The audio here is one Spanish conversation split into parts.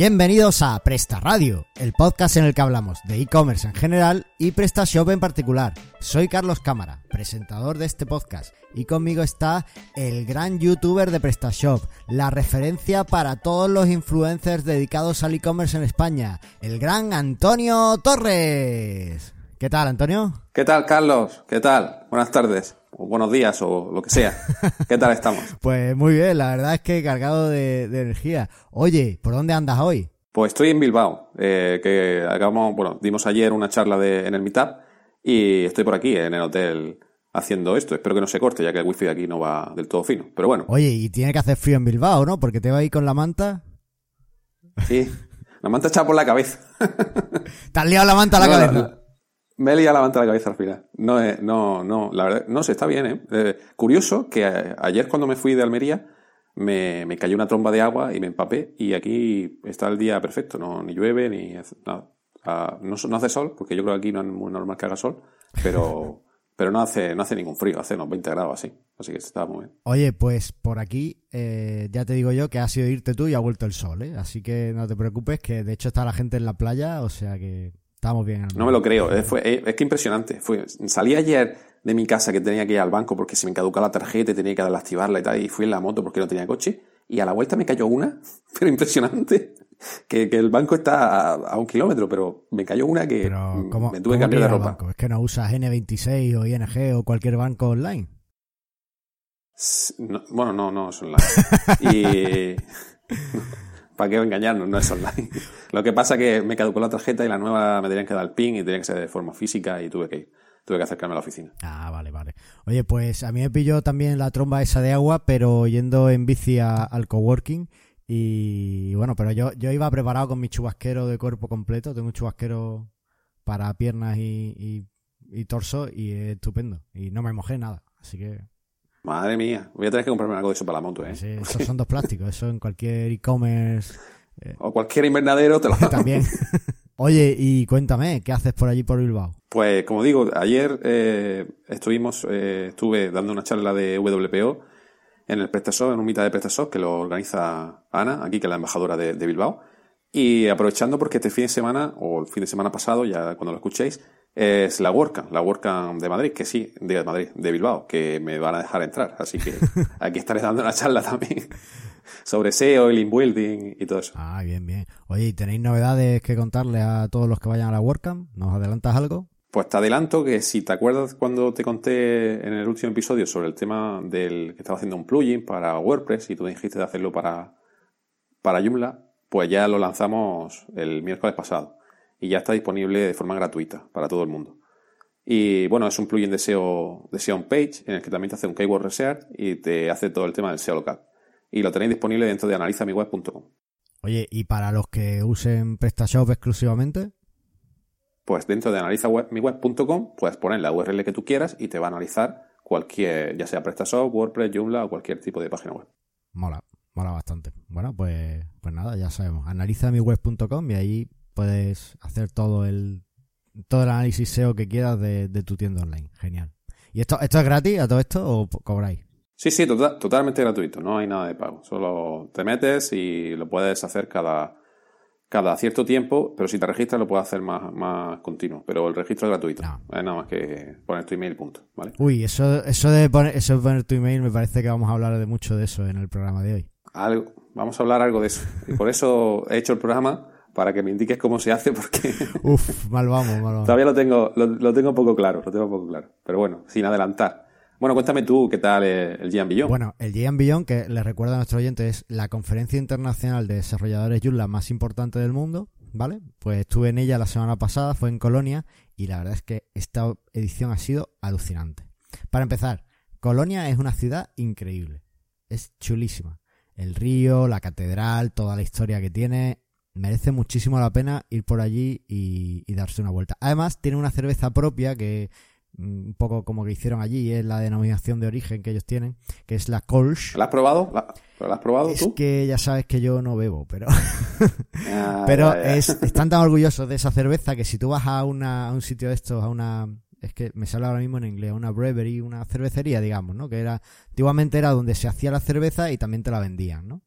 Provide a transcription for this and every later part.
Bienvenidos a Presta Radio, el podcast en el que hablamos de e-commerce en general y PrestaShop en particular. Soy Carlos Cámara, presentador de este podcast, y conmigo está el gran youtuber de PrestaShop, la referencia para todos los influencers dedicados al e-commerce en España, el gran Antonio Torres. ¿Qué tal, Antonio? ¿Qué tal, Carlos? ¿Qué tal? Buenas tardes, o buenos días, o lo que sea. ¿Qué tal estamos? Pues muy bien, la verdad es que cargado de, de energía. Oye, ¿por dónde andas hoy? Pues estoy en Bilbao, eh, que acabamos, bueno, dimos ayer una charla de, en el Meetup y estoy por aquí, en el hotel, haciendo esto. Espero que no se corte, ya que el wifi de aquí no va del todo fino. Pero bueno, Oye, y tiene que hacer frío en Bilbao, ¿no? Porque te va ahí con la manta. sí. La manta está por la cabeza. Te has liado la manta a la No, cabeza. no, Me he liado la manta la cabeza al final. No, eh, no, no, la verdad, no sé, está bien, ¿eh? Eh, curioso que a- ayer cuando me fui de Almería me, me cayó una tromba de agua y me empapé y aquí está el día perfecto, no, ni llueve ni hace- nada. Ah, no, no hace sol, porque yo creo que aquí no es muy normal que haga sol, pero, pero no hace, no hace ningún frío, hace unos 20 grados así, así que está muy bien. Oye, pues por aquí eh, ya te digo yo que ha sido irte tú y ha vuelto el sol, ¿eh? Así que no te preocupes, que de hecho está la gente en la playa, o sea que estamos bien. No me lo creo, eh, fue, eh, es que impresionante. Fue, salí ayer de mi casa que tenía que ir al banco porque se me caducaba la tarjeta y tenía que activarla y tal, y fui en la moto porque no tenía coche, y a la vuelta me cayó una, pero impresionante, que, que el banco está a, a un kilómetro, pero me cayó una que mm, ¿cómo, me tuve que cambiar de ropa. Es que no usas N26 o ING o cualquier banco online. No- bueno, no, no es online. Y... ¿Para qué engañarnos? No es online. Lo que pasa es que me caducó la tarjeta y la nueva me tenían que dar el PIN y tenía que ser de forma física y tuve que ir. Tuve que acercarme a la oficina. Ah, vale, vale. Oye, pues a mí me pilló también la tromba esa de agua, pero yendo en bici al coworking. Y bueno, pero yo, yo iba preparado con mi chubasquero de cuerpo completo. Tengo un chubasquero para piernas y, y- torso y es estupendo. Y no me mojé nada. Así que Madre mía, voy a tener que comprarme algo de eso para la moto, ¿eh? sí, esos son dos plásticos. Eso en cualquier e-commerce O cualquier invernadero te lo también. Oye, y cuéntame, ¿qué haces por allí por Bilbao? Pues como digo, ayer eh, estuvimos, eh, estuve dando una charla de WPO en el PrestaShop, en un mitad de PrestaShop que lo organiza Ana, aquí que es la embajadora de, de Bilbao. Y aprovechando porque este fin de semana, o el fin de semana pasado, ya cuando lo escuchéis, es la WordCamp, la WordCamp de Madrid, que sí, de Madrid, de Bilbao, que me van a dejar entrar. Así que aquí estaré dando una charla también sobre SEO, el inbuilding y todo eso. Ah, bien, bien. Oye, ¿y tenéis novedades que contarle a todos los que vayan a la WordCamp? ¿Nos adelantas algo? Pues te adelanto que si te acuerdas cuando te conté en el último episodio sobre el tema del que estaba haciendo un plugin para WordPress y tú dijiste de hacerlo para, para Joomla, pues ya lo lanzamos el miércoles pasado y ya está disponible de forma gratuita para todo el mundo. Y bueno, es un plugin de SEO, de SEO on page en el que también te hace un keyword research y te hace todo el tema del SEO local. Y lo tenéis disponible dentro de analizamiweb.com. Oye, ¿y para los que usen PrestaShop exclusivamente? Pues dentro de analizamiweb.com puedes poner la URL que tú quieras y te va a analizar cualquier, ya sea PrestaShop, WordPress, Joomla o cualquier tipo de página web. Mola, mola bastante. Bueno, pues, pues nada, ya sabemos. Analiza mi web.com y ahí puedes hacer todo el todo el análisis SEO que quieras de, de tu tienda online. Genial. ¿Y esto, esto es gratis a todo esto o cobráis? Sí, sí, tota- totalmente gratuito, no hay nada de pago. Solo te metes y lo puedes hacer cada, cada cierto tiempo, pero si te registras lo puedes hacer más, más continuo. Pero el registro es gratuito. No. Es nada más que poner tu email, punto. ¿vale? Uy, eso, eso de poner, eso de poner tu email me parece que vamos a hablar de mucho de eso en el programa de hoy. Algo, vamos a hablar algo de eso. Y por eso he hecho el programa, para que me indiques cómo se hace, porque Uf, mal vamos, mal vamos. Todavía lo tengo, lo, lo tengo poco claro, lo tengo poco claro. Pero bueno, sin adelantar. Bueno, cuéntame tú qué tal eh, el Gian Billón. Bueno, el GM Beyond, que les recuerdo a nuestro oyente, es la conferencia internacional de desarrolladores Joomla más importante del mundo, ¿vale? Pues estuve en ella la semana pasada, fue en Colonia, y la verdad es que esta edición ha sido alucinante. Para empezar, Colonia es una ciudad increíble, es chulísima. El río, la catedral, toda la historia que tiene, merece muchísimo la pena ir por allí y, y darse una vuelta. Además, tiene una cerveza propia que mm, un poco como que hicieron allí, es la denominación de origen que ellos tienen, que es la Kolsch. ¿La has probado? ¿La, ¿Pero la has probado Es tú? que ya sabes que yo no bebo, pero Ah, pero es, están tan orgullosos de esa cerveza que si tú vas a, una, a un sitio de estos, a una es que me sale ahora mismo en inglés, una brewery, una cervecería, digamos, ¿no? Que era, antiguamente era donde se hacía la cerveza y también te la vendían, ¿no?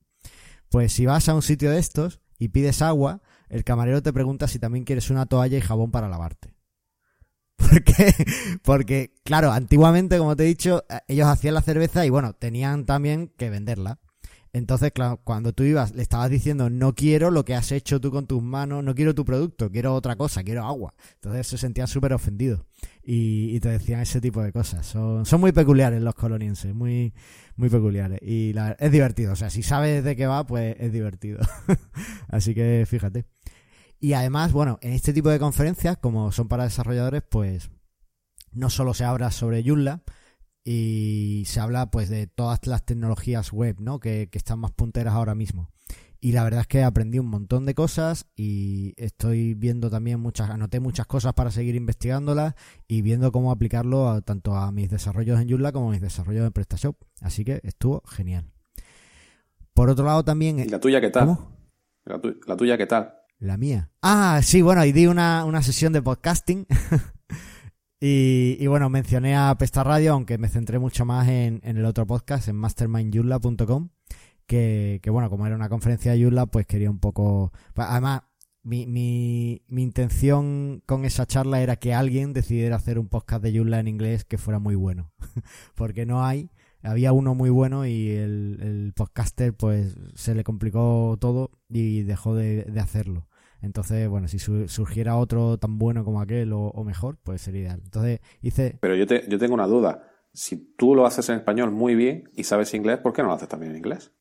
Pues si vas a un sitio de estos y pides agua, el camarero te pregunta si también quieres una toalla y jabón para lavarte. ¿Por qué? Porque, claro, antiguamente, como te he dicho, eh, ellos hacían la cerveza y bueno, tenían también que venderla. Entonces, claro, cuando tú ibas, le estabas diciendo, no quiero lo que has hecho tú con tus manos, no quiero tu producto, quiero otra cosa, quiero agua. Entonces se sentían súper ofendidos y, te decían ese tipo de cosas. Son, muy peculiares los colonienses, muy, muy peculiares. Y la, es divertido, o sea, si sabes de qué va, pues es divertido. Así que fíjate. Y además, bueno, en este tipo de conferencias, como son para desarrolladores, pues no solo se habla sobre Joomla, y se habla pues de todas las tecnologías web, ¿no? Que, están más punteras ahora mismo. Y la verdad es que aprendí un montón de cosas y estoy viendo también muchas, anoté muchas cosas para seguir investigándolas y viendo cómo aplicarlo tanto a mis desarrollos en Joomla como a mis desarrollos en PrestaShop. Así que estuvo genial. Por otro lado también... ¿Y la tuya qué tal? La, la, tuya qué tal? La mía. Ah, sí, bueno, y di una, una sesión de podcasting Y, bueno, mencioné a Pesta Radio, aunque me centré mucho más en, el otro podcast, en mastermindyula.com, que, que bueno, como era una conferencia de Yula, pues quería un poco... Pues, además, mi, mi, mi, intención con esa charla era que alguien decidiera hacer un podcast de Yula en inglés que fuera muy bueno, porque no hay, había uno muy bueno y el, el podcaster pues se le complicó todo y dejó de, de hacerlo. Entonces, bueno, si surgiera otro tan bueno como aquel o, mejor, pues sería ideal. Entonces hice... Pero yo, te, yo tengo una duda. Si tú lo haces en español muy bien y sabes inglés, ¿por qué no lo haces también en inglés?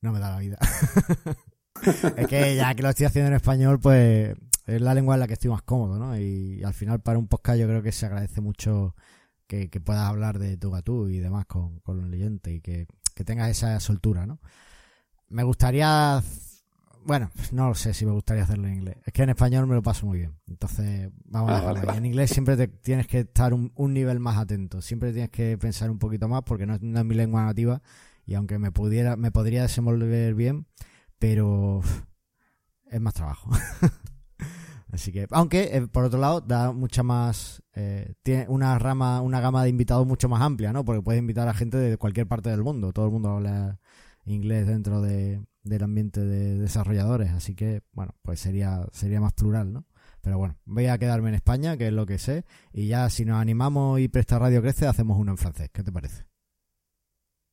No me da la vida. es que ya que lo estoy haciendo en español, pues es la lengua en la que estoy más cómodo, ¿no? Y, al final para un podcast yo creo que se agradece mucho que, puedas hablar de tu gatú y demás con, con los leyentes y que, que tengas esa soltura, ¿no? Me gustaría bueno, no sé si me gustaría hacerlo en inglés. Es que en español me lo paso muy bien. Entonces, vamos a ah, dejarlo. En inglés siempre te, tienes que estar un, nivel más atento. Siempre tienes que pensar un poquito más porque no, es mi lengua nativa. Y aunque me pudiera, me podría desenvolver bien, pero es más trabajo. Así que, aunque eh, por otro lado da mucha más, eh, tiene una rama, una gama de invitados mucho más amplia, ¿no? Porque puedes invitar a gente de cualquier parte del mundo. Todo el mundo habla inglés dentro de, del ambiente de desarrolladores, así que, bueno, pues sería, sería más plural, ¿no? Pero bueno, voy a quedarme en España, que es lo que sé, y ya si nos animamos y Presta Radio crece, hacemos uno en francés. ¿Qué te parece?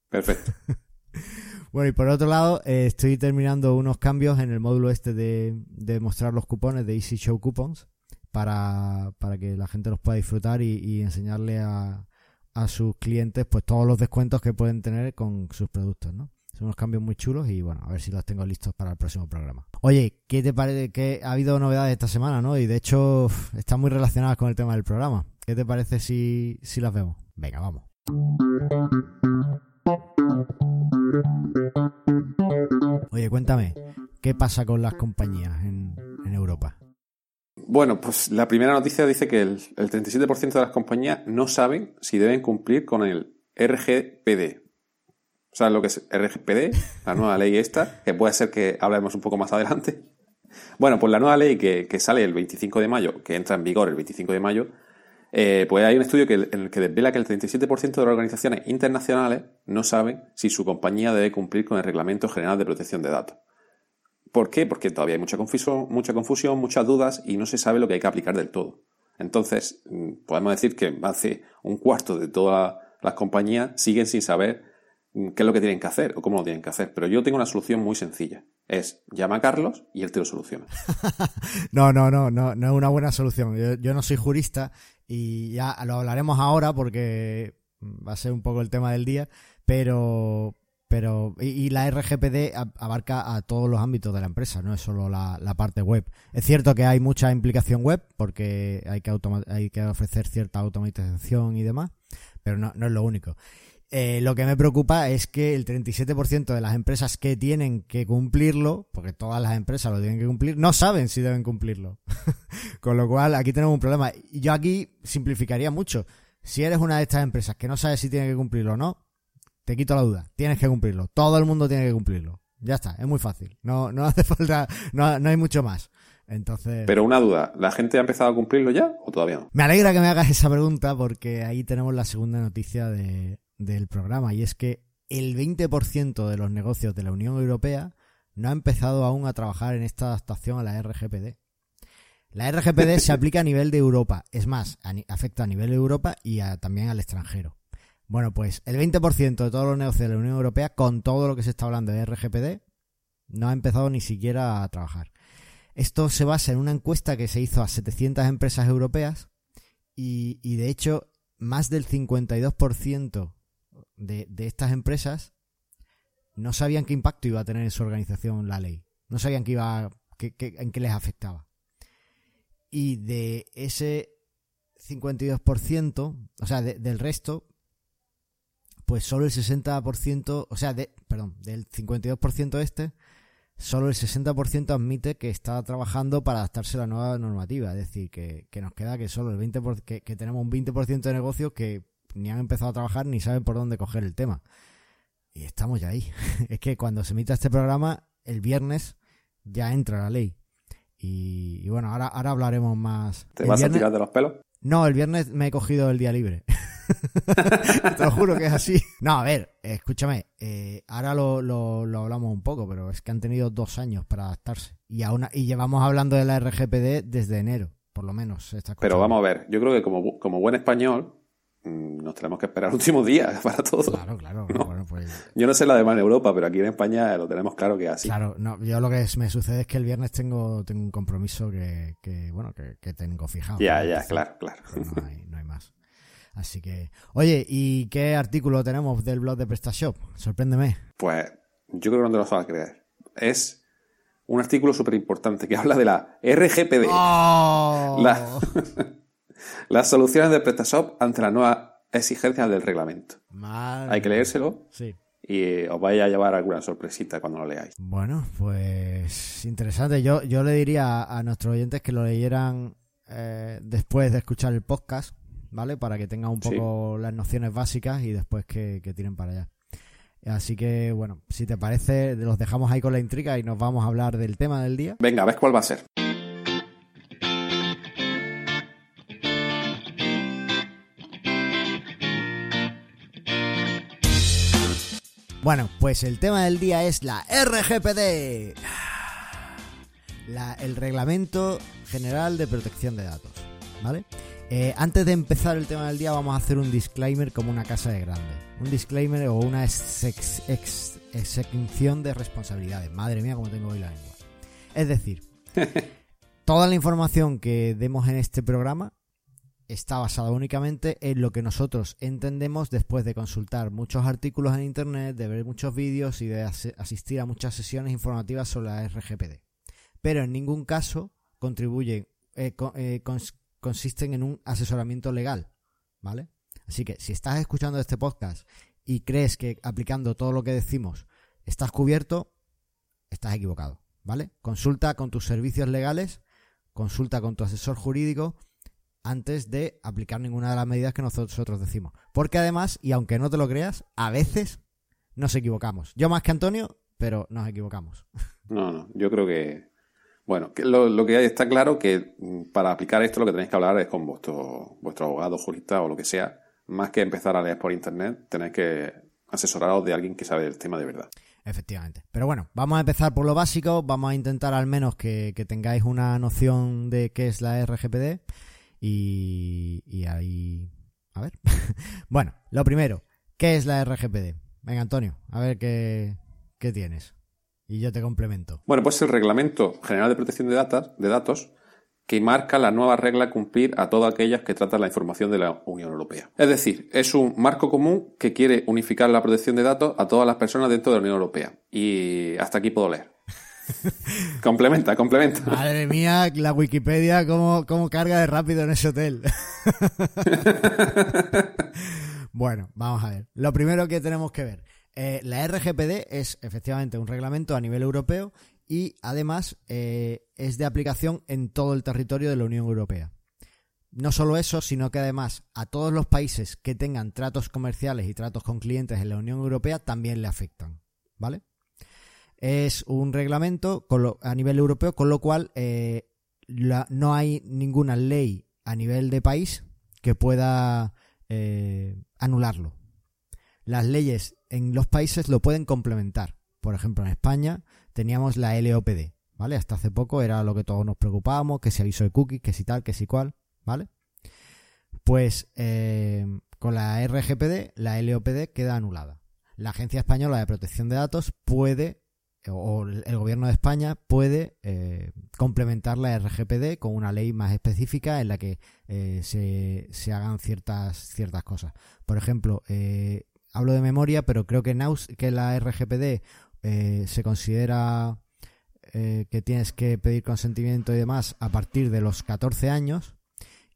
Perfecto. bueno, y por otro lado, eh, estoy terminando unos cambios en el módulo este de, de mostrar los cupones de Easy Show Coupons para, para que la gente los pueda disfrutar y, y enseñarle a, a sus clientes pues todos los descuentos que pueden tener con sus productos, ¿no? Son unos cambios muy chulos y bueno, a ver si los tengo listos para el próximo programa. Oye, ¿qué te parece? Que ha habido novedades esta semana, ¿no? Y de hecho están muy relacionadas con el tema del programa. ¿Qué te parece si, si las vemos? Venga, vamos. Oye, cuéntame, ¿qué pasa con las compañías en, Europa? Bueno, pues la primera noticia dice que el, el 37% de las compañías no saben si deben cumplir con el RGPD, ¿Sabes lo que es RGPD? La nueva ley esta, que puede ser que hablemos un poco más adelante. Bueno, pues la nueva ley que, sale el 25 de mayo, que entra en vigor el 25 de mayo, eh, pues hay un estudio que, en el que desvela que el 37% de las organizaciones internacionales no saben si su compañía debe cumplir con el Reglamento General de Protección de Datos. ¿Por qué? Porque todavía hay mucha confusión, mucha confusión, muchas dudas y no se sabe lo que hay que aplicar del todo. Entonces, mm, podemos decir que hace un cuarto de todas las compañías siguen sin saber qué es lo que tienen que hacer o cómo lo tienen que hacer. Pero yo tengo una solución muy sencilla. Es llama a Carlos y él te lo soluciona. no, no, no, no, no es una buena solución. Yo, no soy jurista y ya lo hablaremos ahora porque va a ser un poco el tema del día, pero pero y, la RGPD abarca a todos los ámbitos de la empresa, no es solo la, parte web. Es cierto que hay mucha implicación web porque hay que, hay que ofrecer cierta automatización y demás, pero no, no es lo único. Eh, lo que me preocupa es que el 37% de las empresas que tienen que cumplirlo, porque todas las empresas lo tienen que cumplir, no saben si deben cumplirlo. Con lo cual, aquí tenemos un problema. Yo aquí simplificaría mucho. Si eres una de estas empresas que no sabes si tiene que cumplirlo o no, te quito la duda. Tienes que cumplirlo. Todo el mundo tiene que cumplirlo. Ya está, es muy fácil. No, no hace falta, no, no hay mucho más. Entonces. Pero una duda, ¿la gente ha empezado a cumplirlo ya o todavía no? Me alegra que me hagas esa pregunta porque ahí tenemos la segunda noticia de, del programa y es que el 20% de los negocios de la Unión Europea no ha empezado aún a trabajar en esta adaptación a la RGPD. La RGPD se aplica a nivel de Europa, es más, afecta a nivel de Europa y también al extranjero. Bueno, pues el 20% de todos los negocios de la Unión Europea, con todo lo que se está hablando de RGPD, no ha empezado ni siquiera a trabajar. Esto se basa en una encuesta que se hizo a 700 empresas europeas y, y de hecho más del 52% de, estas empresas no sabían qué impacto iba a tener en su organización la ley. No sabían qué iba, en qué les afectaba. Y de ese 52%, o sea, del resto, pues solo el 60%, o sea, de, perdón, del 52% este, solo el 60% admite que está trabajando para adaptarse a la nueva normativa. Es decir, que, nos queda que solo el 20%, que, que tenemos un 20% de negocios que ni han empezado a trabajar ni saben por dónde coger el tema. Y estamos ya ahí. es que cuando se emita este programa, el viernes ya entra la ley. Y, bueno, ahora, ahora hablaremos más. ¿Te vas a tirar de los pelos? No, el viernes me he cogido el día libre. Te lo juro que es así. No, a ver, escúchame, eh, ahora lo, lo, hablamos un poco, pero es que han tenido dos años para adaptarse. Y, aún, y llevamos hablando de la RGPD desde enero, por lo menos. pero vamos a ver, yo creo que como, como buen español, nos tenemos que esperar últimos días para todo. Claro, claro. Pues- yo no sé la demás en Europa, pero aquí en España lo tenemos claro que es así. Claro, no, yo lo que me sucede es que el viernes tengo, tengo un compromiso que, bueno, que, tengo fijado. Ya, ya, claro, claro. No hay, no hay, más. Así que, oye, ¿y qué artículo tenemos del blog de PrestaShop? Sorpréndeme. Pues yo creo que no te lo vas a creer. Es un artículo súper importante que habla de la RGPD. ¡Oh! La... Las soluciones de PrestaShop ante las nuevas exigencias del reglamento. Hay que leérselo. Sí. Y os vaya a llevar alguna sorpresita cuando lo leáis. Bueno, pues interesante. Yo, yo le diría a nuestros oyentes que lo leyeran eh, después de escuchar el podcast, ¿vale? Para que tengan un poco las nociones básicas y después que, que tiren para allá. Así que, bueno, si te parece, los dejamos ahí con la intriga y nos vamos a hablar del tema del día. Venga, ¿ves cuál va a ser? Bueno, pues el tema del día es la RGPD. el Reglamento General de Protección de Datos. ¿Vale? Eh, antes de empezar el tema del día vamos a hacer un disclaimer como una casa de grande. Un disclaimer o una exención de responsabilidades. Madre mía, como tengo hoy la lengua. Es decir, toda la información que demos en este programa está basada únicamente en lo que nosotros entendemos después de consultar muchos artículos en Internet, de ver muchos vídeos y de asistir a muchas sesiones informativas sobre la RGPD. Pero en ningún caso contribuyen, eh, eh, consisten en un asesoramiento legal, ¿vale? Así que si estás escuchando este podcast y crees que aplicando todo lo que decimos estás cubierto, estás equivocado, ¿vale? Consulta con tus servicios legales, consulta con tu asesor jurídico antes de aplicar ninguna de las medidas que nosotros decimos. Porque además, y aunque no te lo creas, a veces nos equivocamos. Yo más que Antonio, pero nos equivocamos. No, no, yo creo que... Bueno, que lo, que hay está claro que mm, para aplicar esto lo que tenéis que hablar es con vuestro, vuestro abogado, jurista o lo que sea. Más que empezar a leer por internet, tenéis que asesoraros de alguien que sabe el tema de verdad. Efectivamente. Pero bueno, vamos a empezar por lo básico. Vamos a intentar al menos que, que tengáis una noción de qué es la RGPD. Y, ahí... A ver. bueno, lo primero, ¿qué es la RGPD? Venga, Antonio, a ver qué, qué tienes. Y yo te complemento. Bueno, pues el Reglamento General de Protección de, Datos, de Datos que marca la nueva regla a cumplir a todas aquellas que tratan la información de la Unión Europea. Es decir, es un marco común que quiere unificar la protección de datos a todas las personas dentro de la Unión Europea. Y hasta aquí puedo leer complementa, complementa. Madre mía, la Wikipedia, cómo, cómo carga de rápido en ese hotel. bueno, vamos a ver. Lo primero que tenemos que ver. Eh, la RGPD es efectivamente un reglamento a nivel europeo y además eh, es de aplicación en todo el territorio de la Unión Europea. No solo eso, sino que además a todos los países que tengan tratos comerciales y tratos con clientes en la Unión Europea también le afectan. ¿Vale? Es un reglamento a nivel europeo, con lo cual eh, no hay ninguna ley a nivel de país que pueda eh, anularlo. Las leyes en los países lo pueden complementar. Por ejemplo, en España teníamos la LOPD, ¿vale? Hasta hace poco era lo que todos nos preocupábamos, que si aviso de cookies, que si tal, que si cual, ¿vale? Pues eh, con la RGPD, la LOPD queda anulada. La Agencia Española de Protección de Datos puede, o el gobierno de España puede eh, complementar la RGPD con una ley más específica en la que eh, se, hagan ciertas, ciertas cosas. Por ejemplo, eh, hablo de memoria, pero creo que, que la RGPD se considera que tienes que pedir consentimiento y demás a partir de los 14 años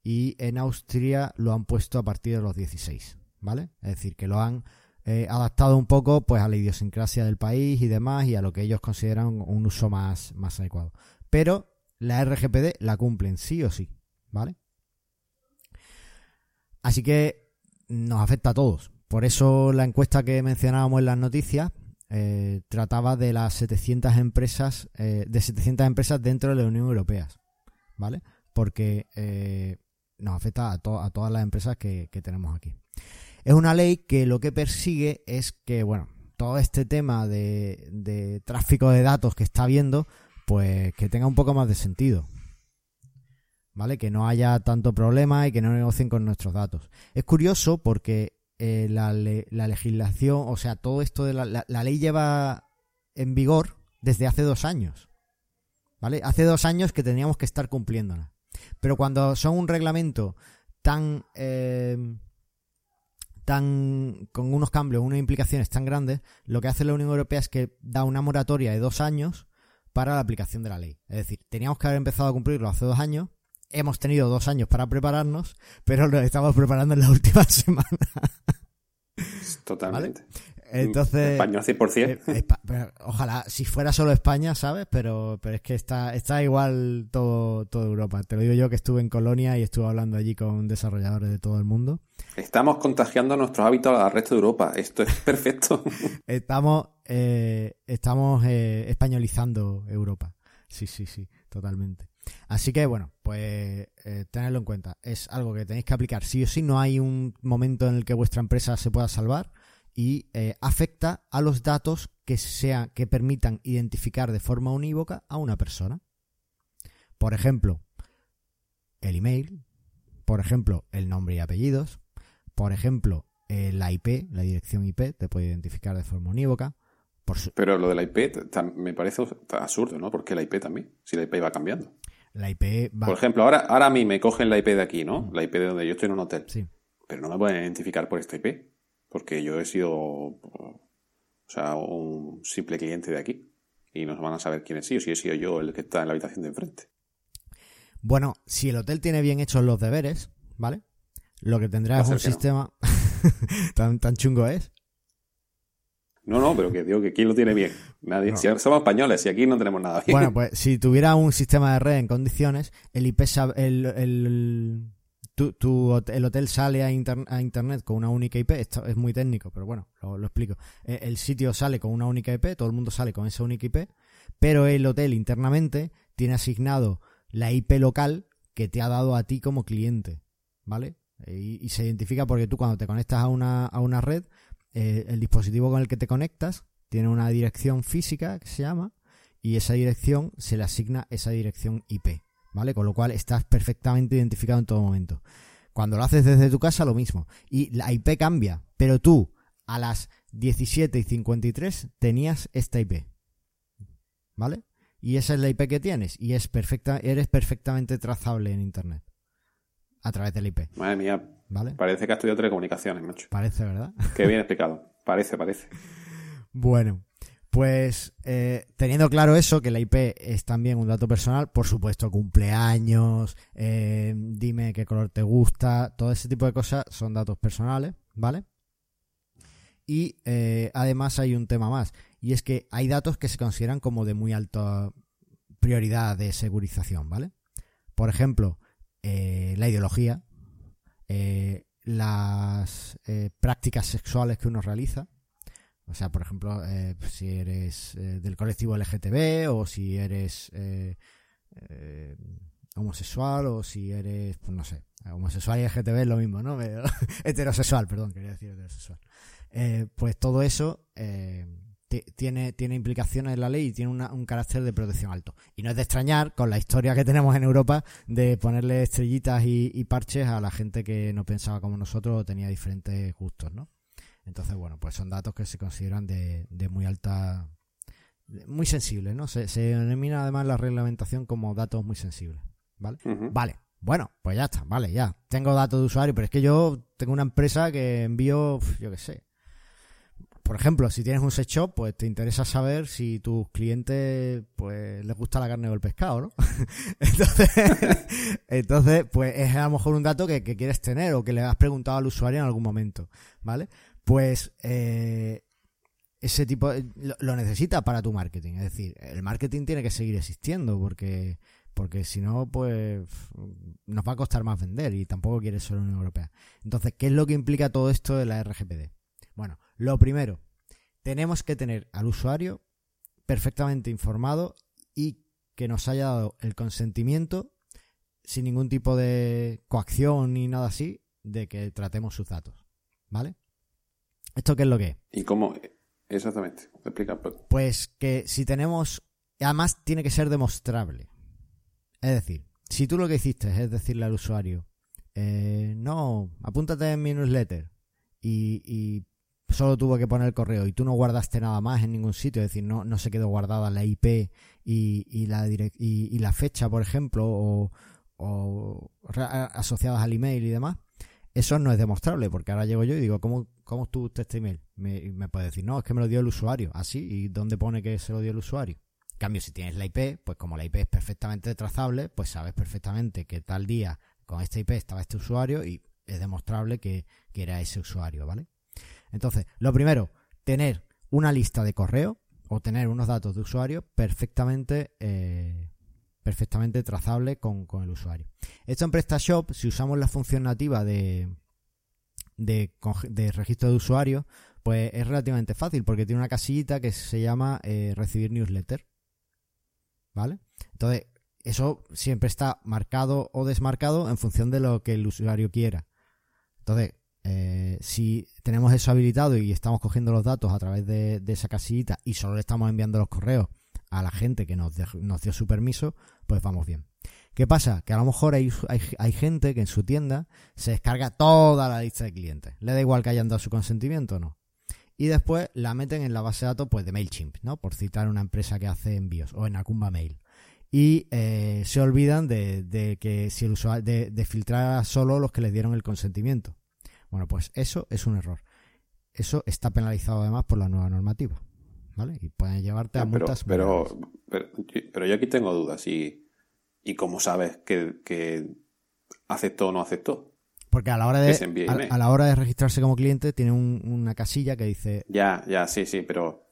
y en Austria lo han puesto a partir de los 16, ¿vale? Es decir, que lo han eh, adaptado un poco pues a la idiosincrasia del país y demás y a lo que ellos consideran un uso más, más adecuado. Pero la RGPD la cumplen sí o sí, ¿vale? Así que nos afecta a todos. Por eso la encuesta que mencionábamos en las noticias eh, trataba de las 700 empresas, eh, de 700 empresas dentro de la Unión Europea, ¿vale? Porque nos afecta a, a, todas las empresas que, tenemos aquí. Es una ley que lo que persigue es que, bueno, todo este tema de, tráfico de datos que está habiendo, pues que tenga un poco más de sentido, ¿vale? Que no haya tanto problema y que no negocien con nuestros datos. Es curioso porque eh, la, la, legislación, o sea, todo esto de la, la, ley lleva en vigor desde hace dos años. ¿Vale? Hace dos años que teníamos que estar cumpliéndola. Pero cuando son un reglamento tan. Eh, tan. con unos cambios, unas implicaciones tan grandes, lo que hace la Unión Europea es que da una moratoria de dos años para la aplicación de la ley. Es decir, teníamos que haber empezado a cumplirlo hace dos años, hemos tenido dos años para prepararnos, pero nos estamos preparando en la última semana. Totalmente. Entonces. España 100%. Eh, ojalá, si fuera solo España, ¿sabes? Pero, pero es que está, está igual todo, toda Europa. Te lo digo yo que estuve en Colonia y estuve hablando allí con desarrolladores de todo el mundo. Estamos contagiando nuestros hábitos al resto de Europa. Esto es perfecto. estamos eh, estamos eh, españolizando Europa. Sí, sí, sí, totalmente. Así que bueno, pues eh, tenedlo en cuenta. Es algo que tenéis que aplicar sí o sí. No hay un momento en el que vuestra empresa se pueda salvar y eh, afecta a los datos que sea que permitan identificar de forma unívoca a una persona. Por ejemplo, el email, por ejemplo, el nombre y apellidos, por ejemplo, eh, la IP, la dirección IP, te puede identificar de forma unívoca. Pero lo de la IP me parece absurdo, ¿no? Porque la IP también, si la IP va cambiando. La IP Por ejemplo, ahora, ahora a mí me cogen la IP de aquí, ¿no? La IP de donde yo estoy en un hotel. Sí. Pero no me pueden identificar por esta IP. Porque yo he sido. O sea, un simple cliente de aquí. Y no van a saber quién es sí o si he sido yo el que está en la habitación de enfrente. Bueno, si el hotel tiene bien hechos los deberes, ¿vale? Lo que tendrá es un sistema. tan, tan chungo es. No, no, pero que digo que quién lo tiene bien. Nadie. Si somos españoles y aquí no tenemos nada bien. Bueno, pues si tuviera un sistema de red en condiciones, el IP el, el, el hotel sale a, internet con una única IP. Esto es muy técnico, pero bueno, lo, explico. E, el, sitio sale con una única IP, todo el mundo sale con esa única IP, pero el hotel internamente tiene asignado la IP local que te ha dado a ti como cliente, ¿vale? Y, y se identifica porque tú cuando te conectas a una, a una red eh, el dispositivo con el que te conectas tiene una dirección física que se llama y esa dirección se le asigna esa dirección IP, ¿vale? Con lo cual estás perfectamente identificado en todo momento. Cuando lo haces desde tu casa, lo mismo. Y la IP cambia, pero tú a las 17 y 53 tenías esta IP, ¿vale? Y esa es la IP que tienes y es perfecta, eres perfectamente trazable en Internet a través del IP. Madre mía, ¿Vale? Parece que ha estudiado telecomunicaciones, macho. Parece, ¿verdad? Qué bien explicado. Parece, parece. Bueno, pues eh, teniendo claro eso, que la IP es también un dato personal, por supuesto, cumpleaños, eh, dime qué color te gusta, todo ese tipo de cosas son datos personales, ¿vale? Y eh, además hay un tema más, y es que hay datos que se consideran como de muy alta prioridad de segurización, ¿vale? Por ejemplo, la ideología, las prácticas sexuales que uno realiza. O sea, por ejemplo, eh, si eres del colectivo LGTB o si eres homosexual o si eres, pues no sé, homosexual y LGTB es lo mismo, ¿no? heterosexual, perdón, quería decir heterosexual. pues todo eso tiene, tiene implicaciones en la ley y tiene un carácter de protección alto. Y no es de extrañar con la historia que tenemos en Europa de ponerle estrellitas y, parches a la gente que no pensaba como nosotros o tenía diferentes gustos, ¿no? Entonces, bueno, pues son datos que se consideran de, de muy alta, muy sensibles, ¿no? Se, se, denomina además la reglamentación como datos muy sensibles, ¿vale? Vale, bueno, pues ya está, vale, ya. Tengo datos de usuario, pero es que yo tengo una empresa que envío, yo qué sé, por ejemplo, si tienes un sex shop, pues te interesa saber si tus clientes pues les gusta la carne o el pescado, ¿no? entonces, pues es a lo mejor un dato que, quieres tener o que le has preguntado al usuario en algún momento, ¿vale? Pues eh, ese tipo lo, lo necesitas para tu marketing. Es decir, el marketing tiene que seguir existiendo porque porque si no, pues nos va a costar más vender y tampoco quieres ser Unión Europea. Entonces, ¿qué es lo que implica todo esto de la RGPD? Bueno, lo primero, tenemos que tener al usuario perfectamente informado y que nos haya dado el consentimiento sin ningún tipo de coacción ni nada así de que tratemos sus datos. ¿Vale? ¿Esto qué es lo que es? ¿Y cómo? Exactamente. Explica. Pues que si tenemos... Además tiene que ser demostrable. Es decir, si tú lo que hiciste es decirle al usuario, eh, no, apúntate en mi newsletter y solo tuvo que poner el correo y tú no guardaste nada más en ningún sitio, es decir, no, no se quedó guardada la IP y, y la, y, la fecha, por ejemplo, o, o asociadas al email y demás, eso no es demostrable, porque ahora llego yo y digo, ¿cómo, cómo estuvo usted este email? Me, me puede decir, no, es que me lo dio el usuario, así, ah, ¿y dónde pone que se lo dio el usuario? En cambio, si tienes la IP, pues como la IP es perfectamente trazable, pues sabes perfectamente que tal día con esta IP estaba este usuario y es demostrable que, que era ese usuario, ¿vale? Entonces, lo primero, tener una lista de correo o tener unos datos de usuario perfectamente, eh, perfectamente trazable con, el usuario. Esto en PrestaShop, si usamos la función nativa de, de, registro de usuario, pues es relativamente fácil porque tiene una casillita que se llama eh, recibir newsletter. ¿Vale? Entonces, eso siempre está marcado o desmarcado en función de lo que el usuario quiera. Entonces, eh, si tenemos eso habilitado y estamos cogiendo los datos a través de, esa casillita y solo le estamos enviando los correos a la gente que nos, nos dio su permiso, pues vamos bien. ¿Qué pasa? Que a lo mejor hay, hay, gente que en su tienda se descarga toda la lista de clientes. Le da igual que hayan dado su consentimiento o no. Y después la meten en la base de datos pues, de MailChimp, ¿no? Por citar una empresa que hace envíos o en Akumba Mail. Y eh, se olvidan de, que si el usuario, de, de filtrar solo los que les dieron el consentimiento. Bueno, pues eso es un error. Eso está penalizado además por la nueva normativa. ¿Vale? Y pueden llevarte a multas. Pero, pero, yo aquí tengo dudas. ¿Y, y cómo sabes que, aceptó o no aceptó? Porque a la hora de, a, la hora de registrarse como cliente tiene una casilla que dice. Ya, ya, sí, sí, pero.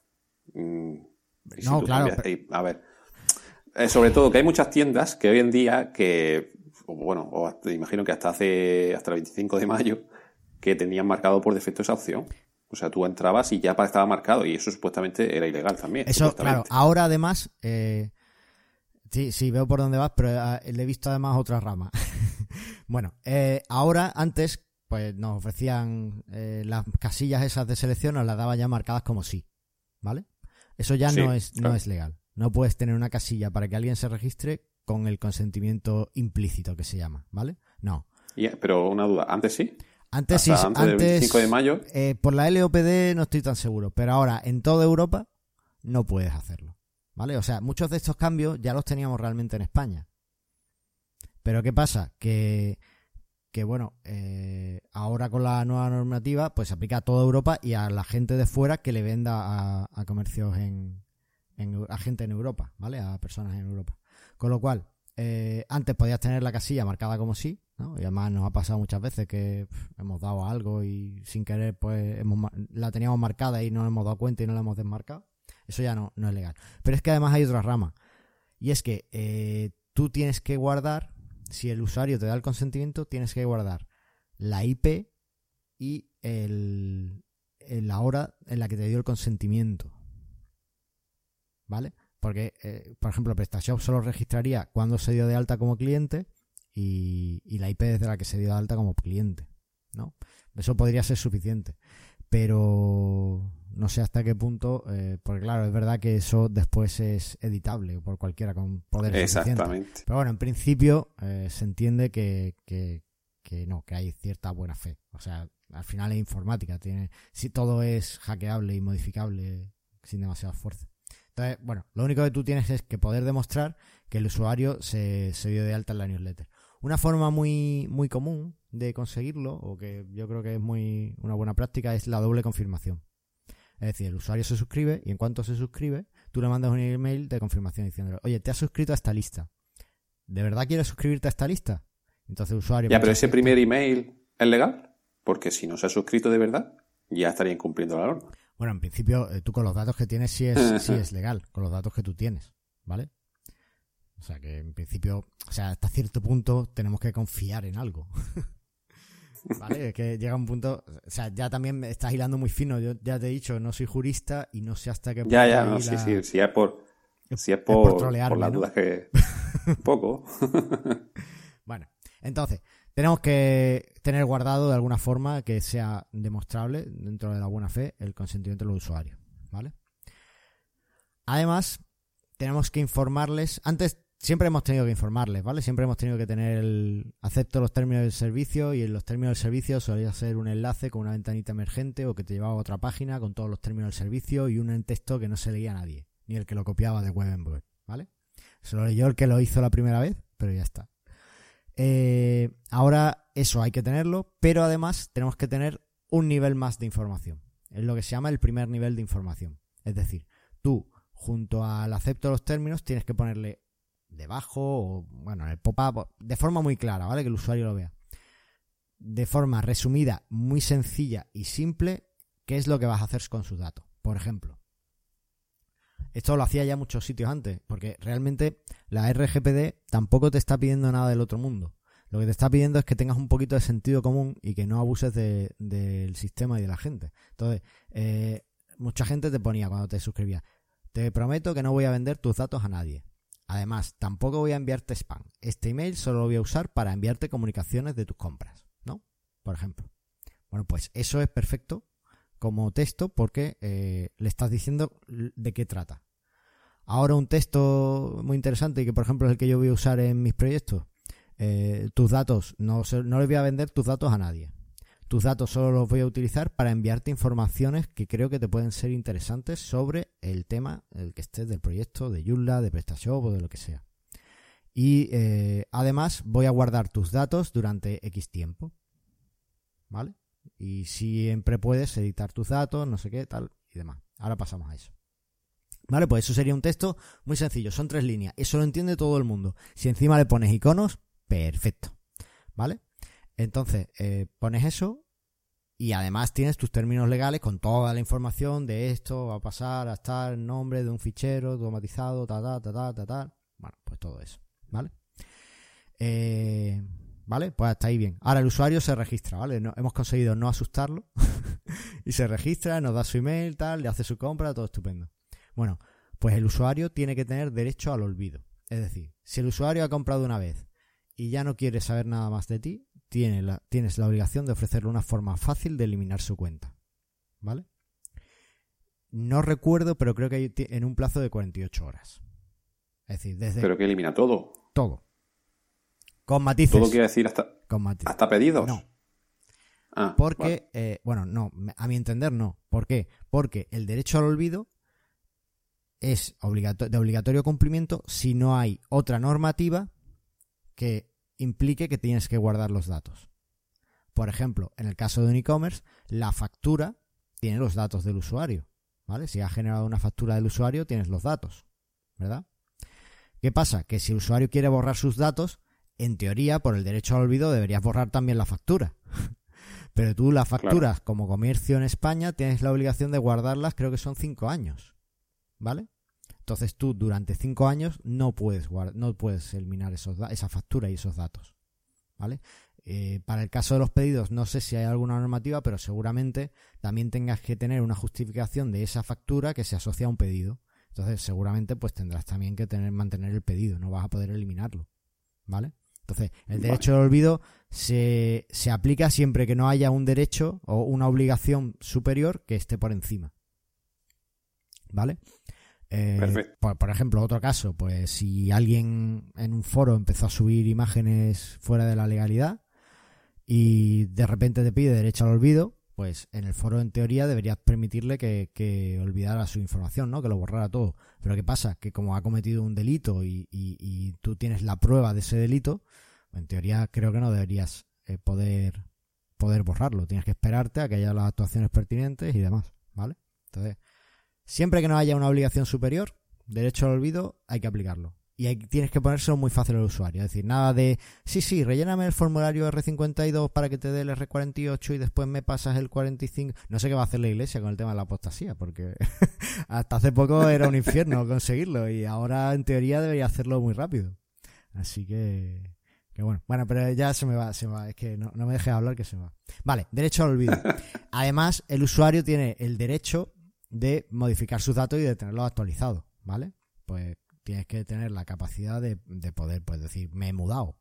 Mm, no, claro. a ver. Eh, sobre todo que hay muchas tiendas que hoy en día que. Bueno, o imagino que hasta hace. hasta el 25 de mayo que tenían marcado por defecto esa opción. O sea, tú entrabas y ya estaba marcado y eso supuestamente era ilegal también. Eso, claro. Ahora además, eh, sí, sí, veo por dónde vas, pero eh, le he visto además otra rama. bueno, eh, ahora, antes, pues nos ofrecían las casillas esas de selección, nos las daban ya marcadas como sí, ¿vale? Eso ya no, es, no es legal. No puedes tener una casilla para que alguien se registre con el consentimiento implícito que se llama, ¿vale? No. pero una duda, ¿antes sí? Antes sí, antes, 25 de mayo. Eh, por la LOPD no estoy tan seguro, pero ahora en toda Europa no puedes hacerlo. ¿Vale? O sea, muchos de estos cambios ya los teníamos realmente en España. Pero ¿qué pasa? Que, que bueno, eh, ahora con la nueva normativa, pues se aplica a toda Europa y a la gente de fuera que le venda a, comercios en, a gente en Europa, ¿vale? A personas en Europa. Con lo cual, eh, antes podías tener la casilla marcada como sí, y además nos ha pasado muchas veces que hemos dado algo y sin querer pues hemos, la teníamos marcada y no nos hemos dado cuenta y no la hemos desmarcado. Eso ya no, no es legal. Pero es que además hay otra rama. Y es que eh, tú tienes que guardar, si el usuario te da el consentimiento, tienes que guardar la IP y el, la hora en la que te dio el consentimiento. ¿Vale? Porque, eh, por ejemplo, PrestaShop solo registraría cuando se dio de alta como cliente y, la IP desde la que se dio de alta como cliente, ¿no? Eso podría ser suficiente. Pero no sé hasta qué punto, eh, porque claro, es verdad que eso después es editable por cualquiera con poder Exactamente. Pero bueno, en principio eh, se entiende que, que, que, no, que hay cierta buena fe. O sea, al final es informática, tiene, si todo es hackeable y modificable sin demasiado esfuerzo. Entonces, bueno, lo único que tú tienes es que poder demostrar que el usuario se, se dio de alta en la newsletter. Una forma muy, muy común de conseguirlo, o que yo creo que es muy una buena práctica, es la doble confirmación. Es decir, el usuario se suscribe y en cuanto se suscribe, tú le mandas un email de confirmación diciéndole, oye, te has suscrito a esta lista. ¿De verdad quieres suscribirte a esta lista? Entonces el usuario... Ya, pero ese primer email es legal, porque si no se ha suscrito de verdad, ya estaría incumpliendo la norma. Bueno, en principio, eh, tú con los datos que tienes sí es, sí es legal, con los datos que tú tienes, ¿vale? O sea que en principio, o sea, hasta cierto punto tenemos que confiar en algo. ¿Vale? Es que llega un punto, o sea, ya también me estás hilando muy fino. Yo ya te he dicho, no soy jurista y no sé hasta qué punto. Ya, ya, no, sí, sí, si es por, si es por, por, las dudas que. poco. bueno, entonces, tenemos que tener guardado de alguna forma que sea demostrable dentro de la buena fe el consentimiento de los usuarios, ¿vale? Además, tenemos que informarles, antes siempre hemos tenido que informarles, ¿vale? Siempre hemos tenido que tener el acepto los términos del servicio y en los términos del servicio solía ser un enlace con una ventanita emergente o que te llevaba a otra página con todos los términos del servicio y un texto que no se leía a nadie, ni el que lo copiaba de web en web, ¿vale? Solo leyó el que lo hizo la primera vez, pero ya está. Eh, ahora eso hay que tenerlo, pero además tenemos que tener un nivel más de información. Es lo que se llama el primer nivel de información. Es decir, tú junto al acepto de los términos tienes que ponerle debajo o, bueno, en el pop-up, de forma muy clara, ¿vale? Que el usuario lo vea. De forma resumida, muy sencilla y simple, qué es lo que vas a hacer con sus datos. Por ejemplo, esto lo hacía ya muchos sitios antes, porque realmente la RGPD tampoco te está pidiendo nada del otro mundo. Lo que te está pidiendo es que tengas un poquito de sentido común y que no abuses del sistema y de la gente. Entonces, eh, mucha gente te ponía cuando te suscribías, te prometo que no voy a vender tus datos a nadie. Además, tampoco voy a enviarte spam. Este email solo lo voy a usar para enviarte comunicaciones de tus compras, ¿no? Por ejemplo. Bueno, pues eso es perfecto como texto porque eh, le estás diciendo de qué trata. Ahora un texto muy interesante y que por ejemplo es el que yo voy a usar en mis proyectos. Eh, tus datos, no, no voy a vender tus datos a nadie. Tus datos solo los voy a utilizar para enviarte informaciones que creo que te pueden ser interesantes sobre el tema, el que estés del proyecto, de Joomla, de PrestaShop o de lo que sea. Y eh, además voy a guardar tus datos durante X tiempo. ¿Vale? Y siempre puedes editar tus datos, no sé qué, tal y demás. Ahora pasamos a eso. Vale, pues eso sería un texto muy sencillo, son tres líneas. Eso lo entiende todo el mundo. Si encima le pones iconos, perfecto. ¿Vale? Entonces, eh, pones eso y además tienes tus términos legales con toda la información de esto va a pasar a estar el nombre de un fichero automatizado, ta, ta, ta, ta, ta, ta. Bueno, pues todo eso, ¿vale? Eh, ¿Vale? Pues hasta ahí bien. Ahora el usuario se registra, ¿vale? hemos conseguido no asustarlo y se registra, nos da su email, tal, le hace su compra, todo estupendo. Bueno, pues el usuario tiene que tener derecho al olvido. Es decir, si el usuario ha comprado una vez y ya no quiere saber nada más de ti, la, tienes la obligación de ofrecerle una forma fácil de eliminar su cuenta. ¿Vale? No recuerdo, pero creo que hay en un plazo de 48 horas. Es decir, desde... Pero que elimina todo. Todo. Con matices. Todo quiere decir hasta, hasta pedidos. No. Ah, Porque, eh, bueno, no, a mi entender no. ¿Por qué? Porque el derecho al olvido es de obligatorio cumplimiento si no hay otra normativa que implique que tienes que guardar los datos. Por ejemplo, en el caso de un e-commerce, la factura tiene los datos del usuario. ¿Vale? Si ha generado una factura del usuario, tienes los datos. ¿Verdad? ¿Qué pasa? Que si el usuario quiere borrar sus datos, en teoría, por el derecho al olvido, deberías borrar también la factura. Pero tú las facturas como comercio en España tienes la obligación de guardarlas, creo que son cinco años. ¿Vale? Entonces tú durante cinco años no puedes, no puedes eliminar esos, esa factura y esos datos. ¿Vale? Eh, para el caso de los pedidos, no sé si hay alguna normativa, pero seguramente también tengas que tener una justificación de esa factura que se asocia a un pedido. Entonces, seguramente, pues tendrás también que tener, mantener el pedido, no vas a poder eliminarlo. ¿Vale? Entonces, el derecho al olvido se, se aplica siempre que no haya un derecho o una obligación superior que esté por encima. ¿Vale? Eh, por, por ejemplo, otro caso, pues si alguien en un foro empezó a subir imágenes fuera de la legalidad y de repente te pide derecho al olvido, pues en el foro en teoría deberías permitirle que, que olvidara su información, ¿no? Que lo borrara todo. Pero ¿qué pasa? Que como ha cometido un delito y, y- y tú tienes la prueba de ese delito, en teoría creo que no deberías eh, poder, poder borrarlo. Tienes que esperarte a que haya las actuaciones pertinentes y demás, ¿vale? Entonces, siempre que no haya una obligación superior, derecho al olvido, hay que aplicarlo. Y hay- tienes que ponérselo muy fácil al usuario. Es decir, nada de, sí, sí, relléname el formulario R52 para que te dé el R48 y después me pasas el 45. No sé qué va a hacer la iglesia con el tema de la apostasía, porque hasta hace poco era un infierno conseguirlo y ahora en teoría debería hacerlo muy rápido. Así que, que bueno. Bueno, pero ya se me va, se me va. Es que no, no me dejes hablar que se me va. Vale, derecho al olvido. Además, el usuario tiene el derecho de modificar sus datos y de tenerlos actualizados, ¿vale? Pues tienes que tener la capacidad de, de poder, pues decir, me he mudado,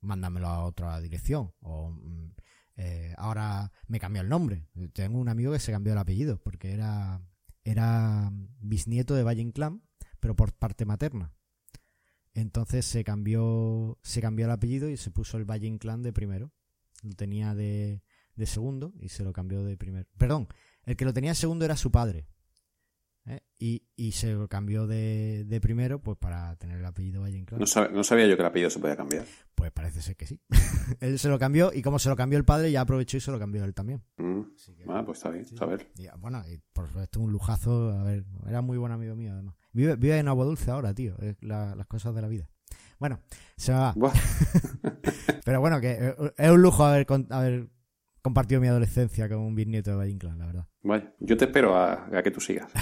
mándamelo a otra dirección. O mm, eh, ahora me cambió el nombre. Tengo un amigo que se cambió el apellido porque era, era bisnieto de Valle Inclán, pero por parte materna. Entonces se cambió, se cambió el apellido y se puso el Valle Inclán de primero. Lo tenía de, de segundo y se lo cambió de primero. Perdón, el que lo tenía segundo era su padre. ¿eh? Y, y se lo cambió de, de primero pues para tener el apellido Valle. No, sab- no sabía yo que el apellido se podía cambiar. Pues parece ser que sí. él se lo cambió y como se lo cambió el padre ya aprovechó y se lo cambió él también. Mm. Que- Ah, pues está bien, Sí. saber. Y, bueno, y por supuesto un lujazo, a ver, era muy buen amigo mío además. Vive, vive en Agua Dulce ahora, tío, es la- las cosas de la vida. Bueno, se va. Pero bueno, que eh, es un lujo haber, haber compartido mi adolescencia con un bisnieto de Valle Inclán, la verdad. Vaya, yo te espero a, a que tú sigas.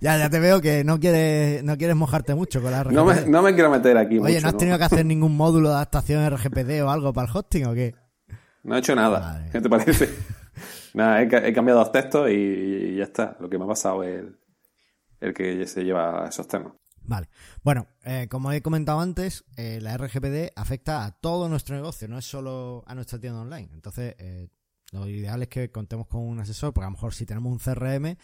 Ya, ya te veo que no quieres, no quieres mojarte mucho con la RGPD. No me, no me quiero meter aquí Oye, mucho, ¿no has tenido que hacer ningún módulo de adaptación RGPD o algo para el hosting o qué? No he hecho nada. ¿Qué te parece? nada, he, ca- he cambiado los textos y ya está. Lo que me ha pasado es el, el que se lleva esos temas. Vale. Bueno, eh, como he comentado antes, eh, la RGPD afecta a todo nuestro negocio, no es solo a nuestra tienda online. Entonces, eh, lo ideal es que contemos con un asesor, porque a lo mejor si tenemos un CRM,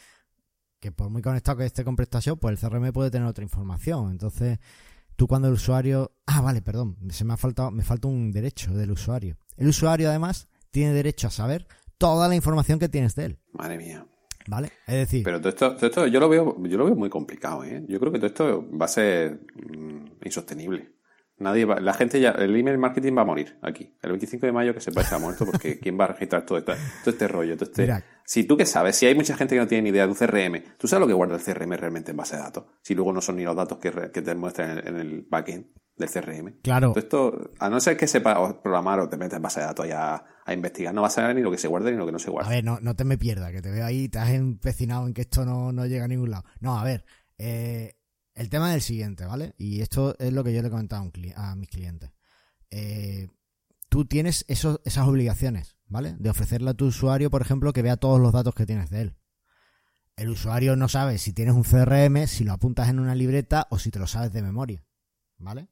que por muy conectado que esté con PrestaShop, pues el CRM puede tener otra información. Entonces, tú cuando el usuario... Ah, vale, perdón, se me ha faltado, me falta un derecho del usuario. El usuario, además, tiene derecho a saber toda la información que tienes de él, Madre mía. ¿Vale? Es decir, Pero todo esto, todo esto yo lo veo, yo lo veo muy complicado, ¿eh? Yo creo que todo esto va a ser mm, insostenible. Nadie va, la gente ya, el email marketing va a morir aquí. El 25 de mayo que se va a estar muerto porque quién va a registrar todo, esto, todo este rollo, todo este. Mira. Si tú qué sabes, si hay mucha gente que no tiene ni idea de un CRM, ¿tú sabes lo que guarda el CRM realmente en base de datos? Si luego no son ni los datos que, re- que te muestran en el, en el backend del CRM. claro, Todo esto, a no ser que sepas programar o te metas en base de datos ya a investigar, no vas a saber ni lo que se guarda ni lo que no se A guarda. ver, no, no te me pierdas, que te veo ahí, te has empecinado en que esto no, no llega a ningún lado. No, a ver, eh, el tema es el siguiente, ¿vale? Y esto es lo que yo le he comentado a, un cli- a mis clientes. Eh, tú tienes esos, esas obligaciones, ¿vale? De ofrecerle a tu usuario, por ejemplo, que vea todos los datos que tienes de él. El usuario no sabe si tienes un CRM, si lo apuntas en una libreta o si te lo sabes de memoria, ¿vale?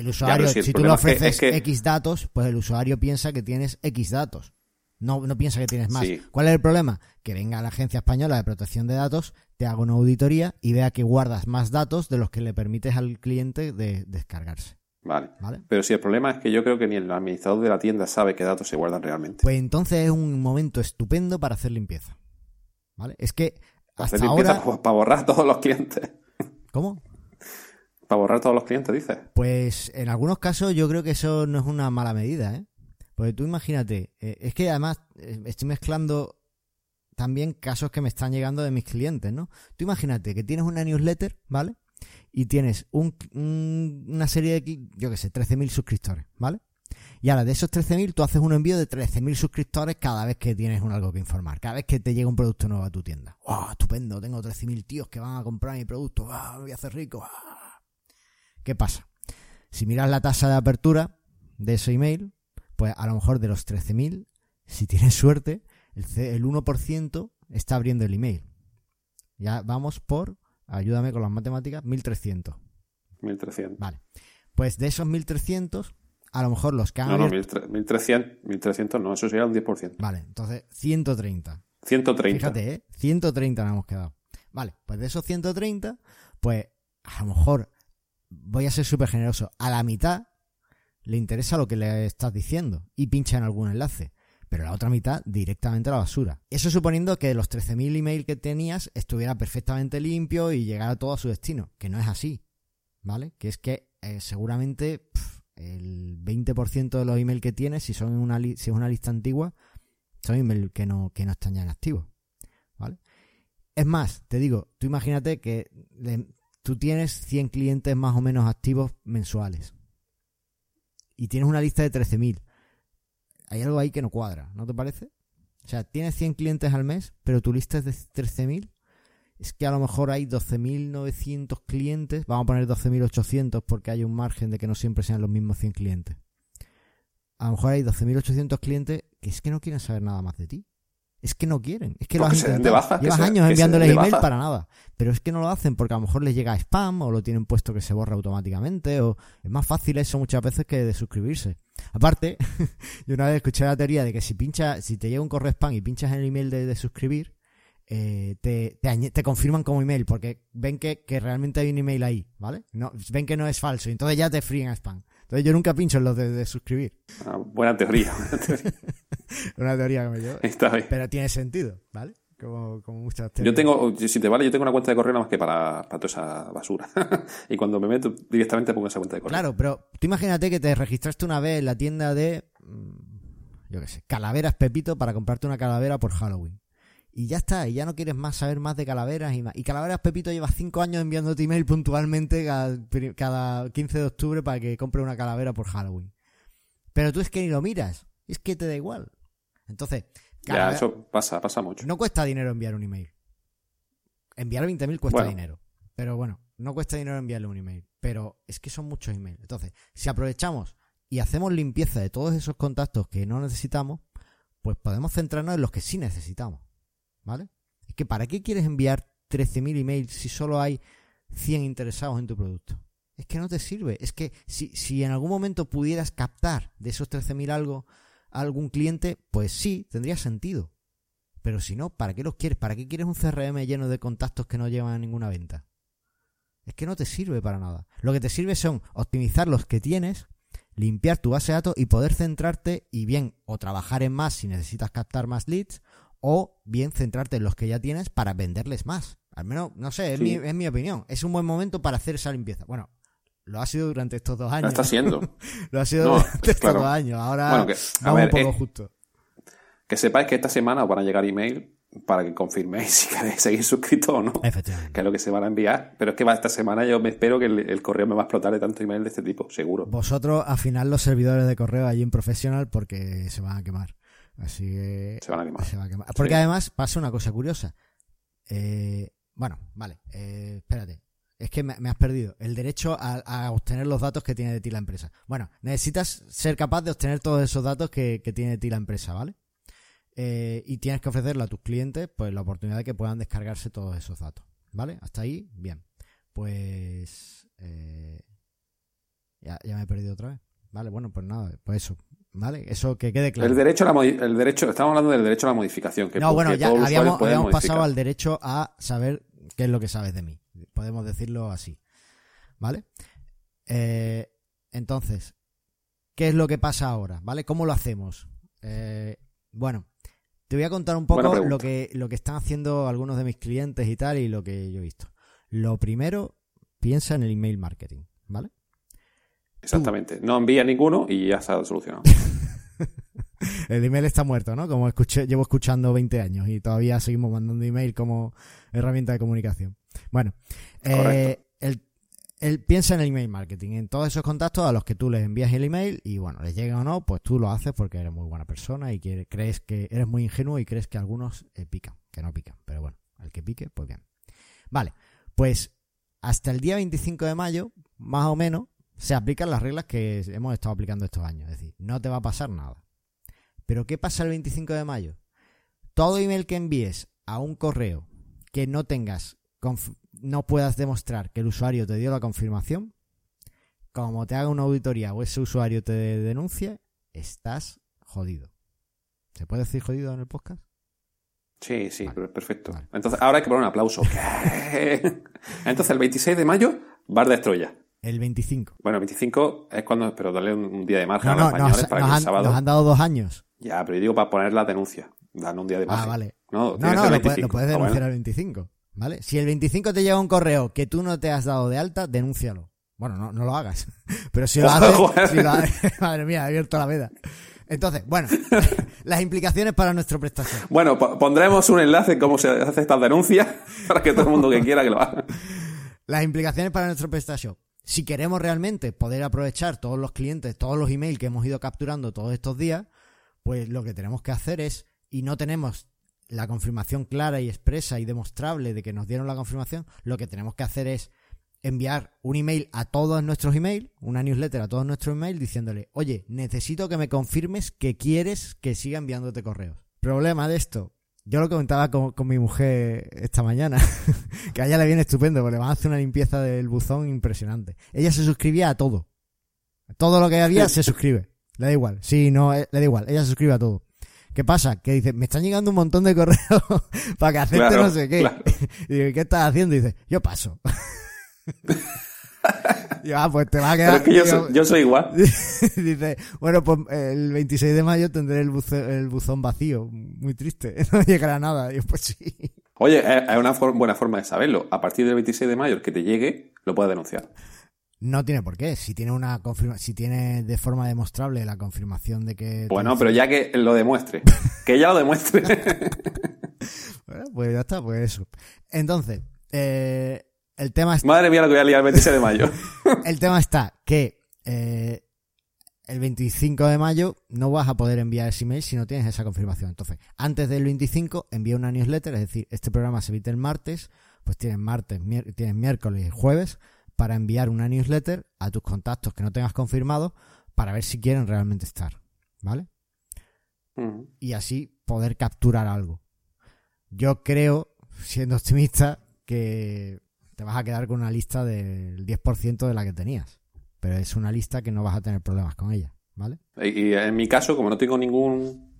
El usuario, si si tú le problema es que- ofreces es que- X datos, pues el usuario piensa que tienes X datos. No, no piensa que tienes más. Sí. ¿Cuál es el problema? Que venga la Agencia Española de Protección de Datos, te haga una auditoría y vea que guardas más datos de los que le permites al cliente de descargarse. Vale. ¿Vale? Pero si el problema es que yo creo que ni el administrador de la tienda sabe qué datos se guardan realmente. Pues entonces es un momento estupendo para hacer limpieza. ¿Vale? Es que hasta Hacer limpieza ahora... para borrar todos los clientes. ¿Cómo? Para borrar todos los clientes, dices. Pues en algunos casos yo creo que eso no es una mala medida, ¿eh? Porque tú imagínate, eh, es que además eh, estoy mezclando también casos que me están llegando de mis clientes, ¿no? Tú imagínate que tienes una newsletter, ¿vale? Y tienes un, un- una serie de, yo qué sé, 13.000 suscriptores, ¿vale? Y ahora de esos 13.000 tú haces un envío de 13.000 suscriptores cada vez que tienes un algo que informar, cada vez que te llega un producto nuevo a tu tienda. ¡Wow! Estupendo, tengo 13.000 tíos que van a comprar mi producto, ¡wow! Me voy a hacer rico. ¡ah! ¿Qué pasa? Si miras la tasa de apertura de ese email, pues a lo mejor de los 13.000, si tienes suerte, el, C- el 1% está abriendo el email. Ya vamos por, ayúdame con las matemáticas, 1.300. 1300. Vale. Pues de esos 1300, a lo mejor los que han No, no, abierto- 1300, 1300 no, eso sería un 10%. Vale, entonces 130. 130. Fíjate, ¿eh? 130 nos hemos quedado. Vale, pues de esos 130, pues a lo mejor voy a ser súper generoso. A la mitad le interesa lo que le estás diciendo y pincha en algún enlace. Pero la otra mitad directamente a la basura. Eso suponiendo que los 13.000 email que tenías estuviera perfectamente limpio y llegara todo a su destino. Que no es así. ¿Vale? Que es que eh, seguramente pf, el 20% de los emails que tienes, si son una si es una lista antigua, son emails que no, que no están ya en activo. ¿Vale? Es más, te digo, tú imagínate que tú tienes 100 clientes más o menos activos mensuales y tienes una lista de 13.000. Hay algo ahí que no cuadra, ¿no te parece? O sea, tienes 100 clientes al mes, pero tu lista es de 13.000. Es que a lo mejor hay 12.900 clientes. Vamos a poner 12.800 porque hay un margen de que no siempre sean los mismos 100 clientes. A lo mejor hay 12.800 clientes que es que no quieren saber nada más de ti. Es que no quieren. Es que lo de baja, Llevas años enviándoles email baja. para nada. Pero es que no lo hacen porque a lo mejor les llega spam o lo tienen puesto que se borra automáticamente. O es más fácil eso muchas veces que de suscribirse. Aparte, yo una vez escuché la teoría de que si pinchas, si te llega un correo spam y pinchas en el email de, de suscribir, eh, te, te confirman como email porque ven que, que realmente hay un email ahí, ¿vale? No, ven que no es falso y entonces ya te fríen a spam. Entonces yo nunca pincho en los de, de suscribir. Ah, buena teoría. buena teoría. Una teoría que me llevo. Está bien. Pero tiene sentido, ¿vale? Como, como muchas teorías. Yo tengo, si te vale, yo tengo una cuenta de correo nada más que para, para toda esa basura. y cuando me meto directamente pongo esa cuenta de correo. Claro, pero tú imagínate que te registraste una vez en la tienda de, mm, yo qué sé, calaveras Pepito para comprarte una calavera por Halloween. Y ya está, y ya no quieres más saber más de calaveras y más. Y Calaveras Pepito lleva cinco años enviándote email puntualmente cada, cada 15 de octubre para que compre una calavera por Halloween. Pero tú es que ni lo miras, es que te da igual. Entonces, ya, eso pasa, pasa mucho. no cuesta dinero enviar un email. Enviar 20.000 cuesta Bueno. dinero. Pero bueno, no cuesta dinero enviarle un email. Pero es que son muchos emails. Entonces, si aprovechamos y hacemos limpieza de todos esos contactos que no necesitamos, pues podemos centrarnos en los que sí necesitamos. ¿Vale? Es que ¿para qué quieres enviar 13.000 emails si solo hay 100 interesados en tu producto? Es que no te sirve. Es que si, si en algún momento pudieras captar de esos 13.000 algo a algún cliente, pues sí, tendría sentido. Pero si no, ¿para qué los quieres? ¿Para qué quieres un CRM lleno de contactos que no llevan a ninguna venta? Es que no te sirve para nada. Lo que te sirve son optimizar los que tienes, limpiar tu base de datos y poder centrarte y bien o trabajar en más si necesitas captar más leads o bien centrarte en los que ya tienes para venderles más. Al menos, no sé, es, Sí. mi, es mi opinión. Es un buen momento para hacer esa limpieza. Bueno, lo ha sido durante estos dos Lo años. está haciendo. Lo ha sido No, durante estos dos años. Ahora Bueno, que- a ver, un poco eh, justo. Que sepáis que esta semana os van a llegar email para que confirméis si queréis seguir suscritos o no. Efectivamente. Que es lo que se van a enviar. Pero es que va esta semana yo me espero que el, el correo me va a explotar de tanto email de este tipo, seguro. Vosotros afinad los servidores de correo allí en Professional porque se van a quemar. Así que Se van a quemar. se va a quemar. Porque Sí. además pasa una cosa curiosa. Eh, bueno, vale, eh, espérate. Es que me, me has perdido. El derecho a, a obtener los datos que tiene de ti la empresa. Bueno, necesitas ser capaz de obtener todos esos datos que, que tiene de ti la empresa, ¿vale? Eh, y tienes que ofrecerle a tus clientes pues la oportunidad de que puedan descargarse todos esos datos. ¿Vale? Hasta ahí, bien. Pues... eh, ya, ya me he perdido otra vez. Vale, bueno, pues nada, pues eso. ¿Vale? Eso que quede claro. El derecho a la modi- el derecho, estamos hablando del derecho a la modificación. Que no, bueno, ya todos habíamos, pasado al derecho a saber qué es lo que sabes de mí. Podemos decirlo así. ¿Vale? Eh, entonces, ¿qué es lo que pasa ahora? ¿Vale? ¿Cómo lo hacemos? Eh, bueno, te voy a contar un poco lo que, lo que están haciendo algunos de mis clientes y tal y lo que yo he visto. Lo primero, piensa en el email marketing, ¿vale? Exactamente. No envía ninguno y ya está solucionado. El email está muerto, ¿no? Como escuché, llevo escuchando 20 años y todavía seguimos mandando email como herramienta de comunicación. Bueno, eh, el, el- piensa en el email marketing, en todos esos contactos a los que tú les envías el email y bueno, les llega o no, pues tú lo haces porque eres muy buena persona y que, crees que eres muy ingenuo y crees que algunos eh, pican, que no pican, pero bueno, al que pique, pues bien. Vale, pues hasta el día 25 de mayo, más o menos, se aplican las reglas que hemos estado aplicando estos años. Es decir, no te va a pasar nada. Pero ¿qué pasa el 25 de mayo? Todo email que envíes a un correo que no tengas, no puedas demostrar que el usuario te dio la confirmación, como te haga una auditoría o ese usuario te denuncie, estás jodido. ¿Se puede decir jodido en el podcast? Sí, sí, Vale. perfecto. Vale. Entonces, ahora hay que poner un aplauso. Entonces, el 26 de mayo, Bar de Troya. El 25. Bueno, el 25 es cuando, pero darle un, un día de margen No, a los españoles nos, para nos que el sábado. nos han dado dos años. Ya, pero yo digo para poner la denuncia. Dan un día de margen. Ah, vale. No, No, no, lo, puedes, 25. lo puedes Ah, bueno. denunciar el 25. ¿Vale? Si el 25 te llega un correo que tú no te has dado de alta, denúncialo. Bueno, no, no lo hagas. Pero si lo haces, si lo haces- madre mía, he abierto la veda. Entonces, bueno, las implicaciones para nuestro prestación. Bueno, po- pondremos un enlace en cómo se hace estas denuncias para que todo el mundo que quiera que lo haga. Las implicaciones para nuestro PrestaShop. Si queremos realmente poder aprovechar todos los clientes, todos los emails que hemos ido capturando todos estos días, pues lo que tenemos que hacer es, y no tenemos la confirmación clara y expresa y demostrable de que nos dieron la confirmación, lo que tenemos que hacer es enviar un email a todos nuestros emails, una newsletter a todos nuestros emails diciéndole, oye, necesito que me confirmes que quieres que siga enviándote correos. Problema de esto. Yo lo comentaba con, con mi mujer esta mañana, que a ella le viene estupendo, porque le van a hacer una limpieza del buzón impresionante. Ella se suscribía a todo. Todo lo que había se suscribe. Le da igual. Sí, no, eh, le da igual. Ella se suscribe a todo. ¿Qué pasa? Que dice, me están llegando un montón de correos para que acepte Claro, no sé qué. claro. Y digo, ¿qué estás haciendo? Y dice, yo paso. Yo, ah, pues te va a Pero quedar. es que yo soy, yo soy igual. dice, bueno, pues el 26 de mayo tendré el, buzón vacío. Muy triste. No llegará nada. Yo, pues sí. Oye, es una for- buena forma de saberlo. A partir del 26 de mayo, el que te llegue, lo puedes denunciar. No tiene por qué. Si tiene una confirma si tiene de forma demostrable la confirmación de que. Bueno, pero ya que lo demuestre. Que ella lo demuestre. Bueno, pues ya está, pues eso. Entonces, eh, el tema es Madre mía, lo que voy a liar el 26 de mayo. el tema está que eh, el 25 de mayo no vas a poder enviar ese email si no tienes esa confirmación. Entonces, antes del 25, envía una newsletter, es decir, este programa se emite el martes, pues tienes martes, tienes miércoles y jueves para enviar una newsletter a tus contactos que no tengas confirmado para ver si quieren realmente estar. ¿Vale? Mm. y así poder capturar algo. Yo creo, siendo optimista, que te vas a quedar con una lista del 10% de la que tenías. Pero es una lista que no vas a tener problemas con ella, ¿vale? Y, en mi caso, como no tengo ningún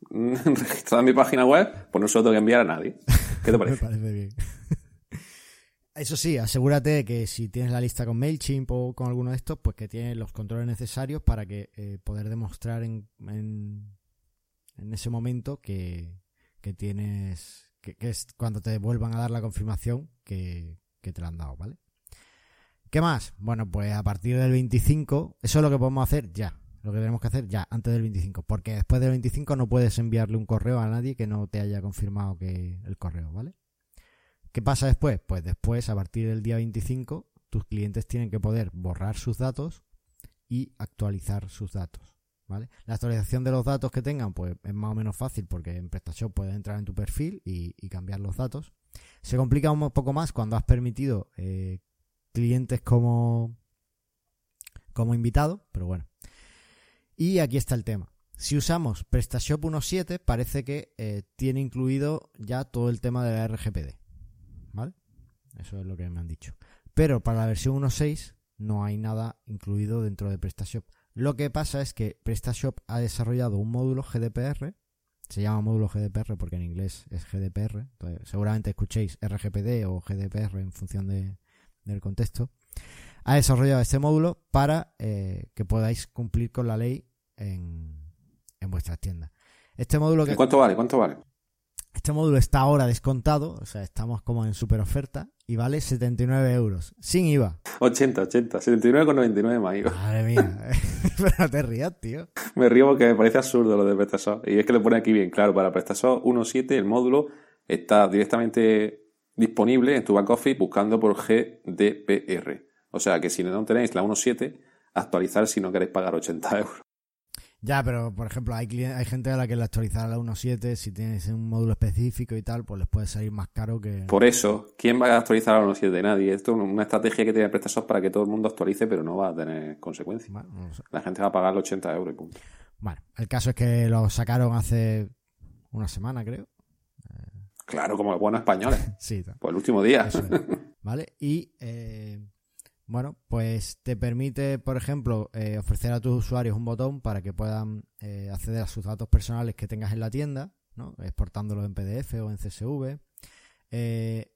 registrado en mi página web, pues no se lo tengo que enviar a nadie. ¿Qué te Me parece? parece bien. Eso sí, asegúrate de que si tienes la lista con MailChimp o con alguno de estos, pues que tienes los controles necesarios para que eh, poder demostrar en, en, en ese momento que, que tienes, que, que es cuando te vuelvan a dar la confirmación que, que te la han dado, ¿vale? ¿Qué más? Bueno, pues a partir del 25, eso es lo que podemos hacer ya. Lo que tenemos que hacer ya, antes del 25. Porque después del 25 no puedes enviarle un correo a nadie que no te haya confirmado que el correo, ¿vale? ¿Qué pasa después? Pues después, a partir del día 25, tus clientes tienen que poder borrar sus datos y actualizar sus datos. ¿Vale? La actualización de los datos que tengan, pues es más o menos fácil porque en PrestaShop puedes entrar en tu perfil y, y cambiar los datos. Se complica un poco más cuando has permitido eh, clientes como, como invitado, pero bueno. Y aquí está el tema. Si usamos PrestaShop 1.7, parece que eh, tiene incluido ya todo el tema de la RGPD. ¿Vale? Eso es lo que me han dicho. Pero para la versión 1.6 no hay nada incluido dentro de PrestaShop. Lo que pasa es que PrestaShop ha desarrollado un módulo GDPR. Se llama módulo GDPR porque en inglés es GDPR. Entonces, seguramente escuchéis RGPD o GDPR en función de, del contexto. Ha desarrollado este módulo para eh, que podáis cumplir con la ley en, en vuestras tiendas. Este módulo que, ¿Y ¿Cuánto vale? ¿Cuánto vale? Este módulo está ahora descontado, o sea, estamos como en super oferta y vale 79 euros, sin IVA. 80, 80, 79,99 más IVA. Madre mía, pero no te rías, tío. Me río porque me parece absurdo lo de PrestaShop. Y es que lo pone aquí bien claro. Para PrestaShop 1.7 el módulo está directamente disponible en tu back office buscando por GDPR. O sea que si no tenéis la 1.7, actualizar si no queréis pagar 80 euros. Ya, pero por ejemplo, hay, gente a la que le actualizar la 1.7, si tienes un módulo específico y tal, pues les puede salir más caro que... Por eso, ¿quién va a actualizar la 1.7? Nadie. Esto es una estrategia que tiene PrestaShop para que todo el mundo actualice, pero no va a tener consecuencias. Bueno, no lo sé. La gente va a pagar los 80 euros y punto. Bueno, el caso es que lo sacaron hace una semana, creo. Claro, como los buenos españoles. Sí. Pues el último día. Eso es. ¿Vale? Y eh, Bueno, pues te permite, por ejemplo, eh, ofrecer a tus usuarios un botón para que puedan eh, acceder a sus datos personales que tengas en la tienda, ¿no? exportándolos en PDF o en CSV. Eh,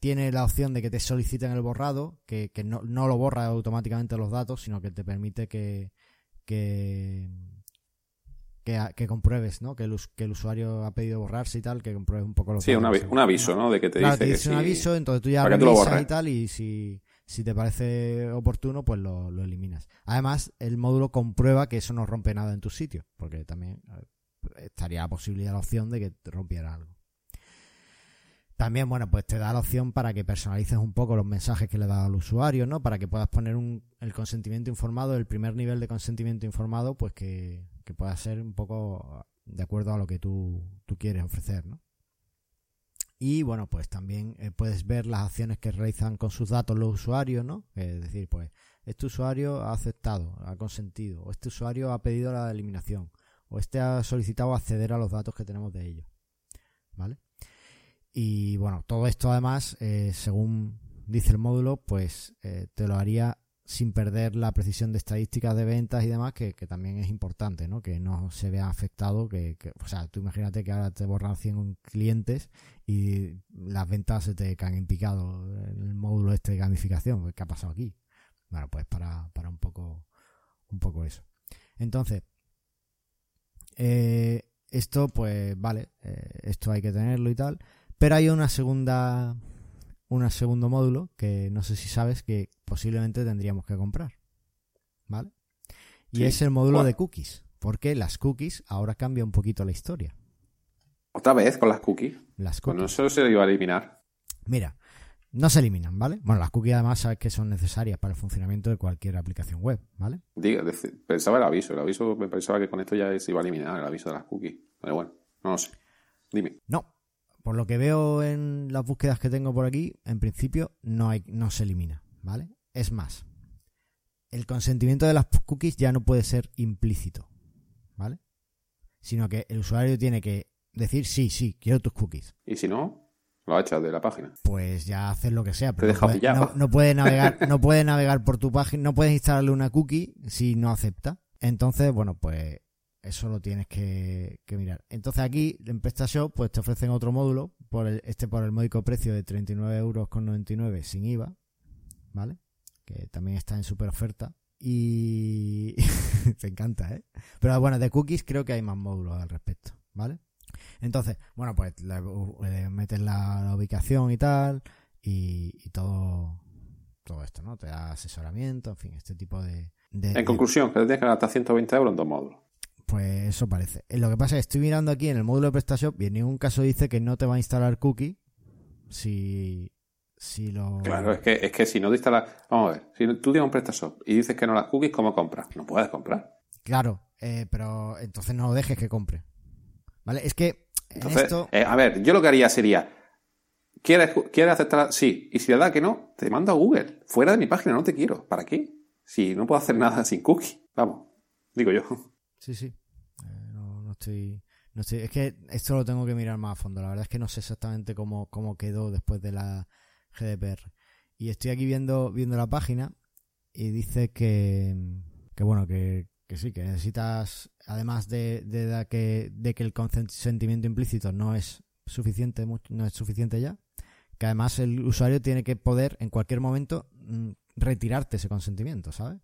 tiene la opción de que te soliciten el borrado, que, no, lo borra automáticamente los datos, sino que te permite que, que, que, compruebes, ¿no? Que el, que el usuario ha pedido borrarse y tal, que compruebes un poco los Sí, un, aviso, ¿no? De que te dice, que un aviso, entonces tú ya revisas y tal, y si si te parece oportuno, pues lo, eliminas. Además, el módulo comprueba que eso no rompe nada en tu sitio, porque también estaría la posibilidad, la opción de que rompiera algo. También, bueno, pues te da la opción para que personalices un poco los mensajes que le das al usuario, ¿no? Para que puedas poner un, el consentimiento informado, el primer nivel de consentimiento informado, pues que, que pueda ser un poco de acuerdo a lo que tú, tú quieres ofrecer, ¿no? Y bueno, pues también eh, puedes ver las acciones que realizan con sus datos los usuarios, ¿no? Es decir, pues este usuario ha aceptado, ha consentido, o este usuario ha pedido la eliminación, o este ha solicitado acceder a los datos que tenemos de ellos, ¿vale? Y bueno, todo esto además, eh, según dice el módulo, pues eh, te lo haría sin perder la precisión de estadísticas de ventas y demás, que, también es importante, ¿no? Que no se vea afectado, que, o sea, tú imagínate que ahora te borran 100 clientes y las ventas se te caen en picado en el módulo este de gamificación, ¿qué ha pasado aquí? Bueno, pues para, para un poco un poco eso. Entonces, eh, esto pues vale, eh, esto hay que tenerlo y tal, pero hay una segunda un segundo módulo que no sé si sabes que posiblemente tendríamos que comprar. ¿Vale? Y es el módulo de cookies, porque las cookies ahora cambia un poquito la historia. ¿Otra vez con las cookies? Las cookies. Pues no se iba a eliminar. Mira, no se eliminan, ¿vale? Bueno, las cookies además sabes que son necesarias para el funcionamiento de cualquier aplicación web, ¿vale? Diga, pensaba el aviso, el aviso me pensaba que con esto ya se iba a eliminar el aviso de las cookies. Pero bueno, no lo sé. Dime. No, por lo que veo en las búsquedas que tengo por aquí, en principio no, hay, no se elimina, ¿vale? Es más, el consentimiento de las cookies ya no puede ser implícito, ¿vale? Sino que el usuario tiene que decir sí, sí, quiero tus cookies. ¿Y si no? Lo echas de la página. Pues ya haces lo que sea. Pero no, puede, no, puede navegar, no puede navegar por tu página, no puedes instalarle una cookie si no acepta. Entonces, bueno, pues eso lo tienes que, mirar. Entonces aquí en PrestaShop pues te ofrecen otro módulo, por este por el módico precio de 39 euros con 99 sin IVA, ¿vale? Que también está en super oferta. Y te encanta, ¿eh? Pero bueno, de cookies creo que hay más módulos al respecto, ¿vale? Entonces, bueno, pues le, metes la, ubicación y tal, y, todo, todo esto, ¿no? Te da asesoramiento, en fin, este tipo de... en conclusión, que te tienes que gastar 120 euros en dos módulos. Pues eso parece. Eh, lo que pasa es que estoy mirando aquí en el módulo de PrestaShop y en ningún caso dice que no te va a instalar cookie si, si lo... Claro, es que, es que si no te instala... Vamos a ver, si tú tienes un PrestaShop y dices que no las cookies, ¿cómo compras? No puedes comprar. Claro, eh, pero entonces no lo dejes que compre. ¿Vale? Es que esto... Eh, a ver, yo lo que haría sería... ¿Quieres, ¿Quieres aceptar? Sí. Y si le da que no, te mando a Google. Fuera de mi página, no te quiero. ¿Para qué? Si no puedo hacer nada sin cookie. Vamos, digo yo. Sí, sí. Eh, no, estoy, no estoy. Es que esto lo tengo que mirar más a fondo. La verdad es que no sé exactamente cómo, cómo quedó después de la GDPR. Y estoy aquí viendo, viendo la página y dice que, que bueno, que, que sí, que necesitas, además de, de, que, de que el consentimiento implícito no es suficiente, no es suficiente ya, que además el usuario tiene que poder en cualquier momento mm, retirarte ese consentimiento, ¿sabes?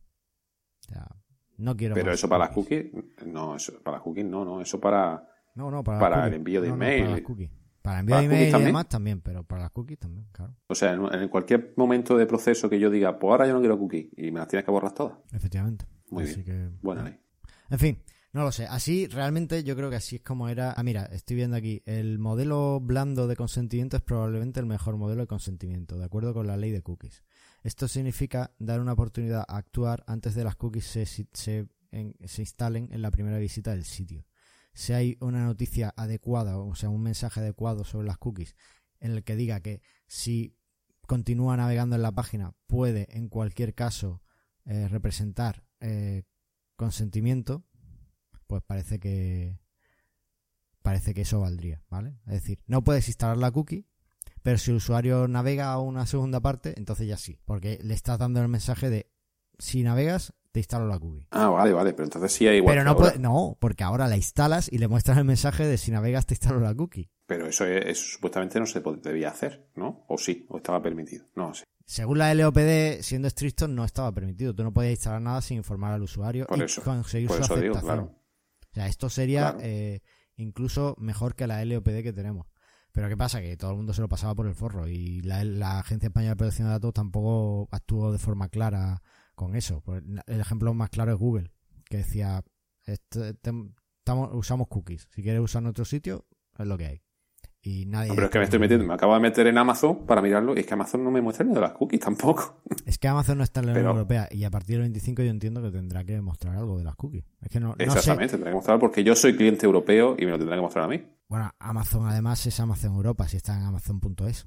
O sea, no quiero Pero eso para las cookies, no, eso, para las cookies no, no, eso para, para, el envío de email. para, las para envío de email y demás también, pero para las cookies también, claro. O sea, en, cualquier momento de proceso que yo diga, pues ahora yo no quiero cookies y me las tienes que borrar todas. Efectivamente. Muy bien. Buena ley. En fin, no lo sé. Así, realmente, yo creo que así es como era. Ah, mira, estoy viendo aquí. El modelo blando de consentimiento es probablemente el mejor modelo de consentimiento, de acuerdo con la ley de cookies. Esto significa dar una oportunidad a actuar antes de las cookies se, se, instalen en la primera visita del sitio. Si hay una noticia adecuada, o sea, un mensaje adecuado sobre las cookies, en el que diga que si continúa navegando en la página puede en cualquier caso eh, representar eh, consentimiento, pues parece que parece que eso valdría, ¿vale? Es decir, no puedes instalar la cookie, pero si el usuario navega a una segunda parte, entonces ya sí, porque le estás dando el mensaje de si navegas, te instalo la cookie. Ah, vale, vale, pero entonces sí hay igual. Pero no, puede, no, porque ahora la instalas y le muestras el mensaje de si navegas, te instalo la cookie. Pero eso, eso supuestamente no se debía hacer, ¿no? O sí, o estaba permitido, no sé. Según la LOPD, siendo estricto, no estaba permitido. Tú no podías instalar nada sin informar al usuario por y eso, conseguir por su eso aceptación. digo, claro. O sea, esto sería Claro. eh, incluso mejor que la LOPD que tenemos. Pero ¿qué pasa? Que todo el mundo se lo pasaba por el forro y la, Agencia Española de Protección de Datos tampoco actuó de forma clara con eso. Pues, El ejemplo más claro es Google, que decía, "Este- estamos, usamos cookies. Si quieres usar otro sitio, es lo que hay. Y nadie... No, pero es que me estoy metiendo, me acabo de meter en Amazon para mirarlo y es que Amazon no me muestra ni de las cookies tampoco. Es que Amazon no está en la Unión Pero- Europea y a partir del 25 yo entiendo que tendrá que mostrar algo de las cookies. Es que no, no sé. Exactamente, tendrá que mostrar porque yo soy cliente europeo y me lo tendrá que mostrar a mí. Bueno, Amazon además es Amazon Europa, si está en Amazon.es.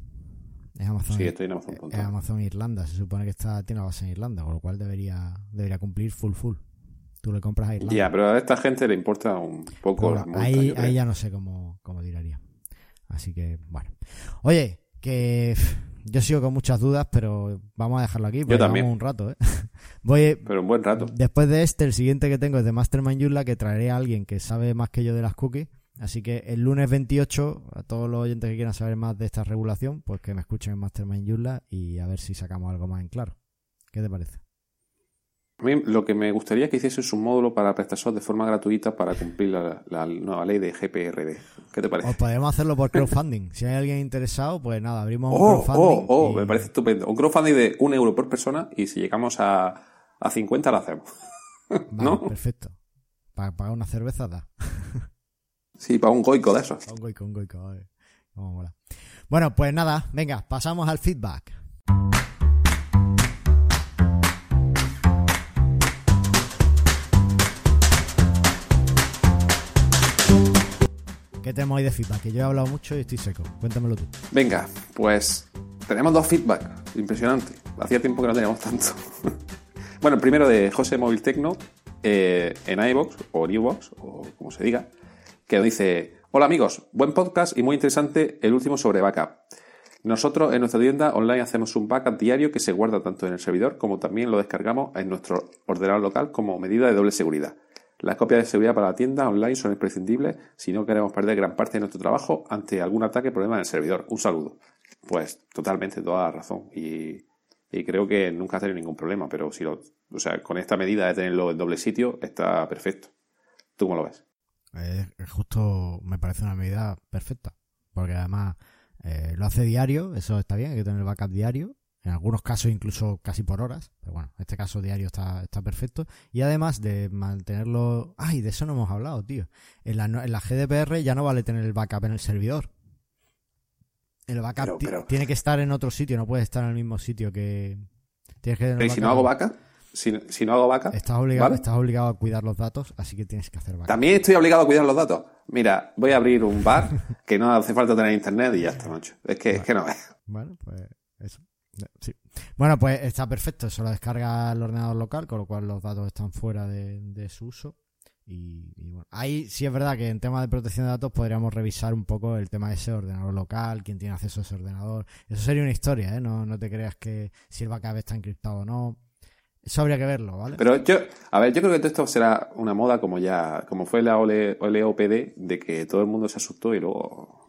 Es Amazon, Sí, estoy en Amazon. es Amazon Irlanda, se supone que está tiene la base en Irlanda, con lo cual debería debería cumplir full full. Tú le compras a Irlanda. Ya, pero a esta gente le importa un poco las multas, ahí, ahí ya no sé cómo, cómo tiraría. Así que, bueno. Oye, que yo sigo con muchas dudas, pero vamos a dejarlo aquí. porque también. un rato, ¿eh? Voy, Pero un buen rato. Después de este, el siguiente que tengo es de Mastermind Joomla, que traeré a alguien que sabe más que yo de las cookies. Así que el lunes 28, a todos los oyentes que quieran saber más de esta regulación, pues que me escuchen en Mastermind Joomla y a ver si sacamos algo más en claro. ¿Qué te parece? Lo que me gustaría es que hicieses un módulo para PrestaShop de forma gratuita para cumplir la, la nueva ley de GPRD. ¿Qué te parece? O podemos hacerlo por crowdfunding. si hay alguien interesado, pues nada, abrimos un Oh, crowdfunding. oh, oh, y- me parece estupendo. Un crowdfunding de un euro por persona y si llegamos a, a 50 lo hacemos. Vale, ¿no? Perfecto. Para pagar una cerveza da. Sí, para un goico de esos. Un goico, un goico. mola. Bueno, pues nada, venga, pasamos al feedback. Tenemos hoy de feedback? Que yo he hablado mucho y estoy seco. Cuéntamelo tú. Venga, pues tenemos dos feedback. Impresionante. Hacía tiempo que no teníamos tanto. bueno, el primero de José Móvil Tecno eh, en iVox o iVox o como se diga, que nos dice: Hola amigos, buen podcast y muy interesante el último sobre backup. Nosotros en nuestra tienda online hacemos un backup diario que se guarda tanto en el servidor como también lo descargamos en nuestro ordenador local como medida de doble seguridad. Las copias de seguridad para la tienda online son imprescindibles si no queremos perder gran parte de nuestro trabajo ante algún ataque o problema en el servidor. Un saludo. Pues totalmente, toda la razón. Y, creo que nunca ha tenido ningún problema, pero si lo, o sea, con esta medida de tenerlo en doble sitio está perfecto. ¿Tú cómo lo ves? Eh, justo me parece una medida perfecta. Porque además eh, lo hace diario, eso está bien, hay que tener backup diario. En algunos casos incluso casi por horas. Pero bueno, en este caso diario está, está perfecto. Y además de mantenerlo... Ay, de eso no hemos hablado, tío. En la, en la GDPR ya no vale tener el backup en el servidor. El backup Pero- ti- pero- tiene que estar en otro sitio, no puede estar en el mismo sitio que... Tienes que tener Pero ¿y si no hago vaca? Si, si no hago vaca, Estás obligado, ¿vale? estás obligado a cuidar los datos, así que tienes que hacer backup. También estoy obligado a cuidar los datos. Mira, voy a abrir un bar que no hace falta tener internet y ya está, macho. Es que, es que no es. Bueno, pues eso. Sí. Bueno, pues está perfecto. Eso lo descarga el ordenador local, con lo cual los datos están fuera de, de su uso. Y, y bueno, ahí sí es verdad que en tema de protección de datos podríamos revisar un poco el tema de ese ordenador local, quién tiene acceso a ese ordenador. Eso sería una historia, ¿eh? No, no te creas que si el backup está encriptado o no. Eso habría que verlo, ¿vale? Pero yo, a ver, yo creo que esto será una moda como ya, como fue la OLE de que todo el mundo se asustó y luego,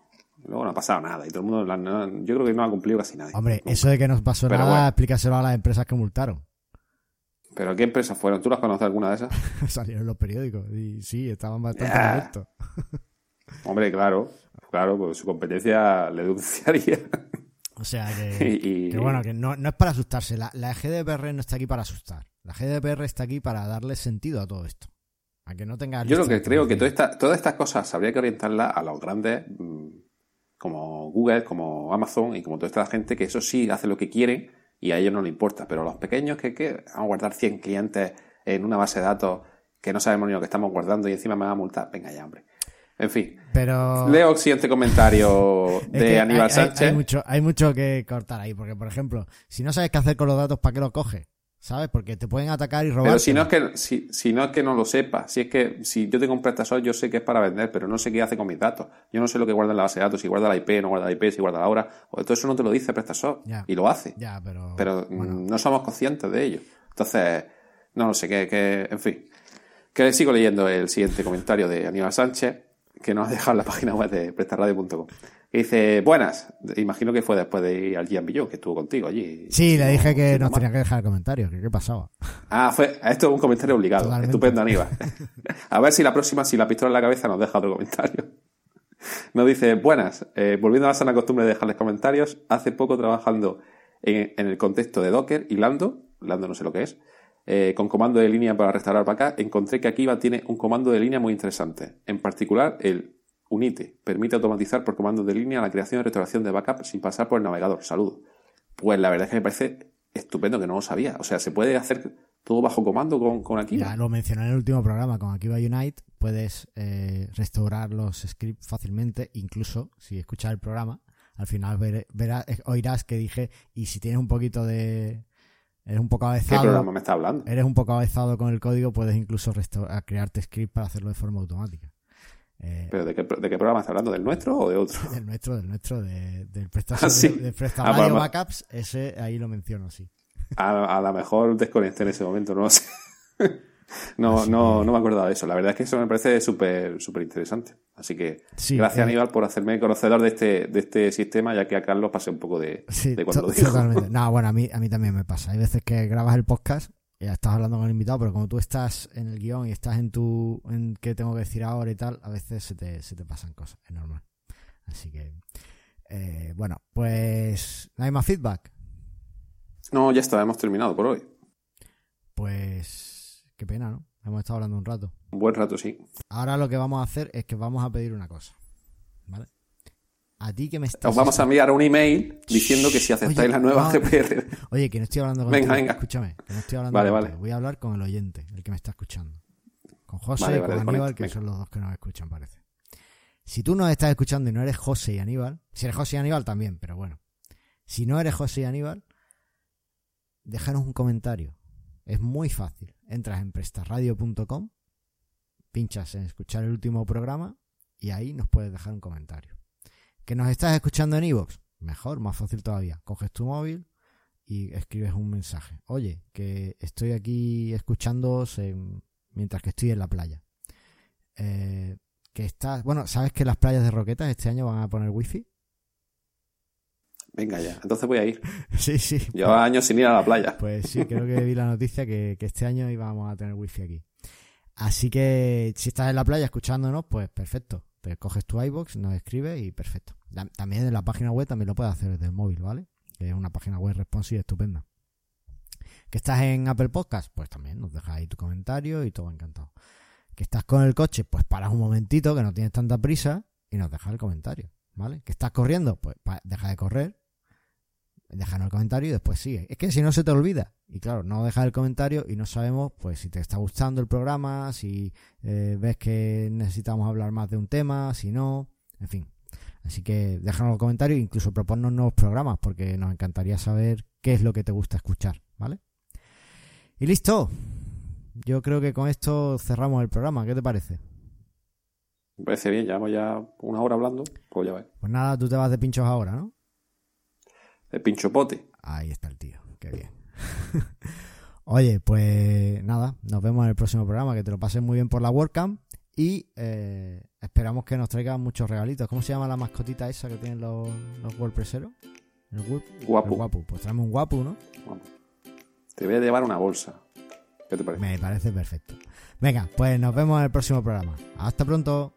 luego no ha pasado nada. Y todo el mundo, la- no- yo creo que no ha cumplido casi nadie. Hombre, Nunca. eso de que no pasó Pero nada, bueno. explícaselo a las empresas que multaron. ¿Pero qué empresas fueron? ¿Tú las conoces alguna de esas? Salieron los periódicos y sí, estaban bastante Ya. molestos. Hombre, claro, claro, pues su competencia le denunciaría. O sea que, Y- que bueno, que no, no es para asustarse. La, la GDPR no está aquí para asustar. La GDPR está aquí para darle sentido a todo esto. A que no tenga. Yo lo que creo que toda esta- todas estas cosas habría que orientarlas a los grandes mm, como Google, como Amazon y como toda esta gente que eso sí hace lo que quieren y a ellos no les importa. Pero los pequeños que, que vamos a guardar 100 clientes en una base de datos que no sabemos ni lo que estamos guardando y encima me van a multar. Venga ya, hombre. En fin. Pero. Leo el siguiente comentario es de que Aníbal hay, hay- Sánchez. hay mucho, hay mucho que cortar ahí. Porque, por ejemplo, si no sabes qué hacer con los datos, ¿para qué los coges? ¿Sabes? Porque te pueden atacar y robar. Pero si no es que si, si no es que no lo sepa, si es que si yo tengo un PrestaShop, yo sé que es para vender, pero no sé qué hace con mis datos. Yo no sé lo que guarda en la base de datos, si guarda la IP, no guarda la IP, si guarda la hora, o todo eso no te lo dice PrestaShop y lo hace. Ya, pero pero mm, no somos conscientes de ello. Entonces, no lo sé, que, que en fin. Que sigo leyendo el siguiente comentario de Aníbal Sánchez, que nos ha dejado en la página web de prestarradio.com dice, buenas. Imagino que fue después de ir al Billón, que estuvo contigo allí. Sí, le dije que nos tenía que dejar comentarios, que qué pasaba. Ah, fue, esto es un comentario obligado. Estupendo, Aníbal. A ver si la próxima, si la pistola en la cabeza, nos deja otro comentario. Nos dice, buenas, eh, volviendo a la sana costumbre de dejarles comentarios, hace poco trabajando en, el contexto de Docker y Lando, Lando no sé lo que es, eh, con comando de línea para restaurar para acá, encontré que Akiva tiene un comando de línea muy interesante. En particular, el Unite permite automatizar por comando de línea la creación y restauración de backup sin pasar por el navegador. Salud. Pues la verdad es que me parece estupendo que no lo sabía. O sea, se puede hacer todo bajo comando con, con Akiva. Ya lo mencioné en el último programa con Akiva Unite. Puedes eh, restaurar los scripts fácilmente, incluso si escuchas el programa. Al final verás, eh, oirás que dije, y si tienes un poquito de, Eres un poco avezado. ¿Qué programa me está hablando? Eres un poco avezado con el código, puedes incluso crearte script para hacerlo de forma automática. Eh, ¿Pero de qué, de qué programa estás hablando? ¿Del nuestro o de otro? Del nuestro, del nuestro, del prestador ah, de, Backups, ese ahí lo menciono, sí. A, a lo mejor desconecté en ese momento, no lo sé. no, no, no me acordaba de eso. La verdad es que eso me parece súper súper interesante. Así que gracias, eh, Aníbal, por hacerme conocedor de este, de este sistema, ya que a Carlos pasé un poco de, de cuando dijo. Totalmente. No, bueno, a mí, a mí también me pasa. Hay veces que grabas el podcast ya estás hablando con el invitado, pero como tú estás en el guion y estás en tu en qué tengo que decir ahora y tal, a veces se te, se te pasan cosas, es normal. Así que, eh, bueno, pues, ¿no hay más feedback? No, ya está, hemos terminado por hoy. Pues, qué pena, ¿no? Hemos estado hablando un rato. Un buen rato, sí. Ahora lo que vamos a hacer es que vamos a pedir una cosa, ¿vale? A ti que me estás. Os vamos a enviar un email diciendo que si aceptáis la nueva GPR. Oye, que no estoy hablando con Venga, venga. Escúchame, que no estoy hablando vale, vale. Voy a hablar con el oyente, el que me está escuchando. Con José y con Aníbal, que son los dos que nos escuchan, parece. Si tú nos estás escuchando y no eres José y Aníbal, si eres José y Aníbal también, pero bueno. Si no eres José y Aníbal, déjanos un comentario. Es muy fácil. Entras en prestarradio.com, pinchas en escuchar el último programa y ahí nos puedes dejar un comentario. ¿Que nos estás escuchando en iVoox? Mejor, más fácil todavía. Coges tu móvil y escribes un mensaje. Oye, que estoy aquí escuchando mientras que estoy en la playa. Eh, que estás. Bueno, ¿sabes que las playas de Roquetas este año van a poner wifi? Venga ya, entonces voy a ir. sí, sí. Lleva años sin ir a la playa. Pues sí, creo que vi la noticia que, que este año íbamos a tener wifi aquí. Así que si estás en la playa escuchándonos, pues perfecto. Te coges tu iBox, nos escribes y perfecto. También en la página web también lo puedes hacer desde el móvil, ¿vale? Que es una página web responsive estupenda. ¿Que estás en Apple Podcast? Pues también nos dejas ahí tu comentario y todo encantado. ¿Que estás con el coche? Pues paras un momentito, que no tienes tanta prisa y nos dejas el comentario, ¿vale? ¿Que estás corriendo? Pues deja de correr, déjanos el comentario y después sigue. Es que si no se te olvida. Y claro, no dejas el comentario y no sabemos pues si te está gustando el programa, si eh, ves que necesitamos hablar más de un tema, si no, en fin. Así que déjanos el comentario e incluso proponnos nuevos programas porque nos encantaría saber qué es lo que te gusta escuchar, ¿vale? Y listo. Yo creo que con esto cerramos el programa. ¿Qué te parece? Me parece bien, llevamos ya una hora hablando, pues ya ves. Pues nada, tú te vas de pinchos ahora, ¿no? De pincho pote. Ahí está el tío, qué bien. Oye, pues nada, nos vemos en el próximo programa, que te lo pases muy bien por la WordCamp y eh, esperamos que nos traigan muchos regalitos. ¿Cómo se llama la mascotita esa que tienen los, los WordPresseros? El, guapo. El guapo. Pues tráeme un guapo, ¿no? Te voy a llevar una bolsa. ¿Qué te parece? Me parece perfecto. Venga, pues nos vemos en el próximo programa. Hasta pronto.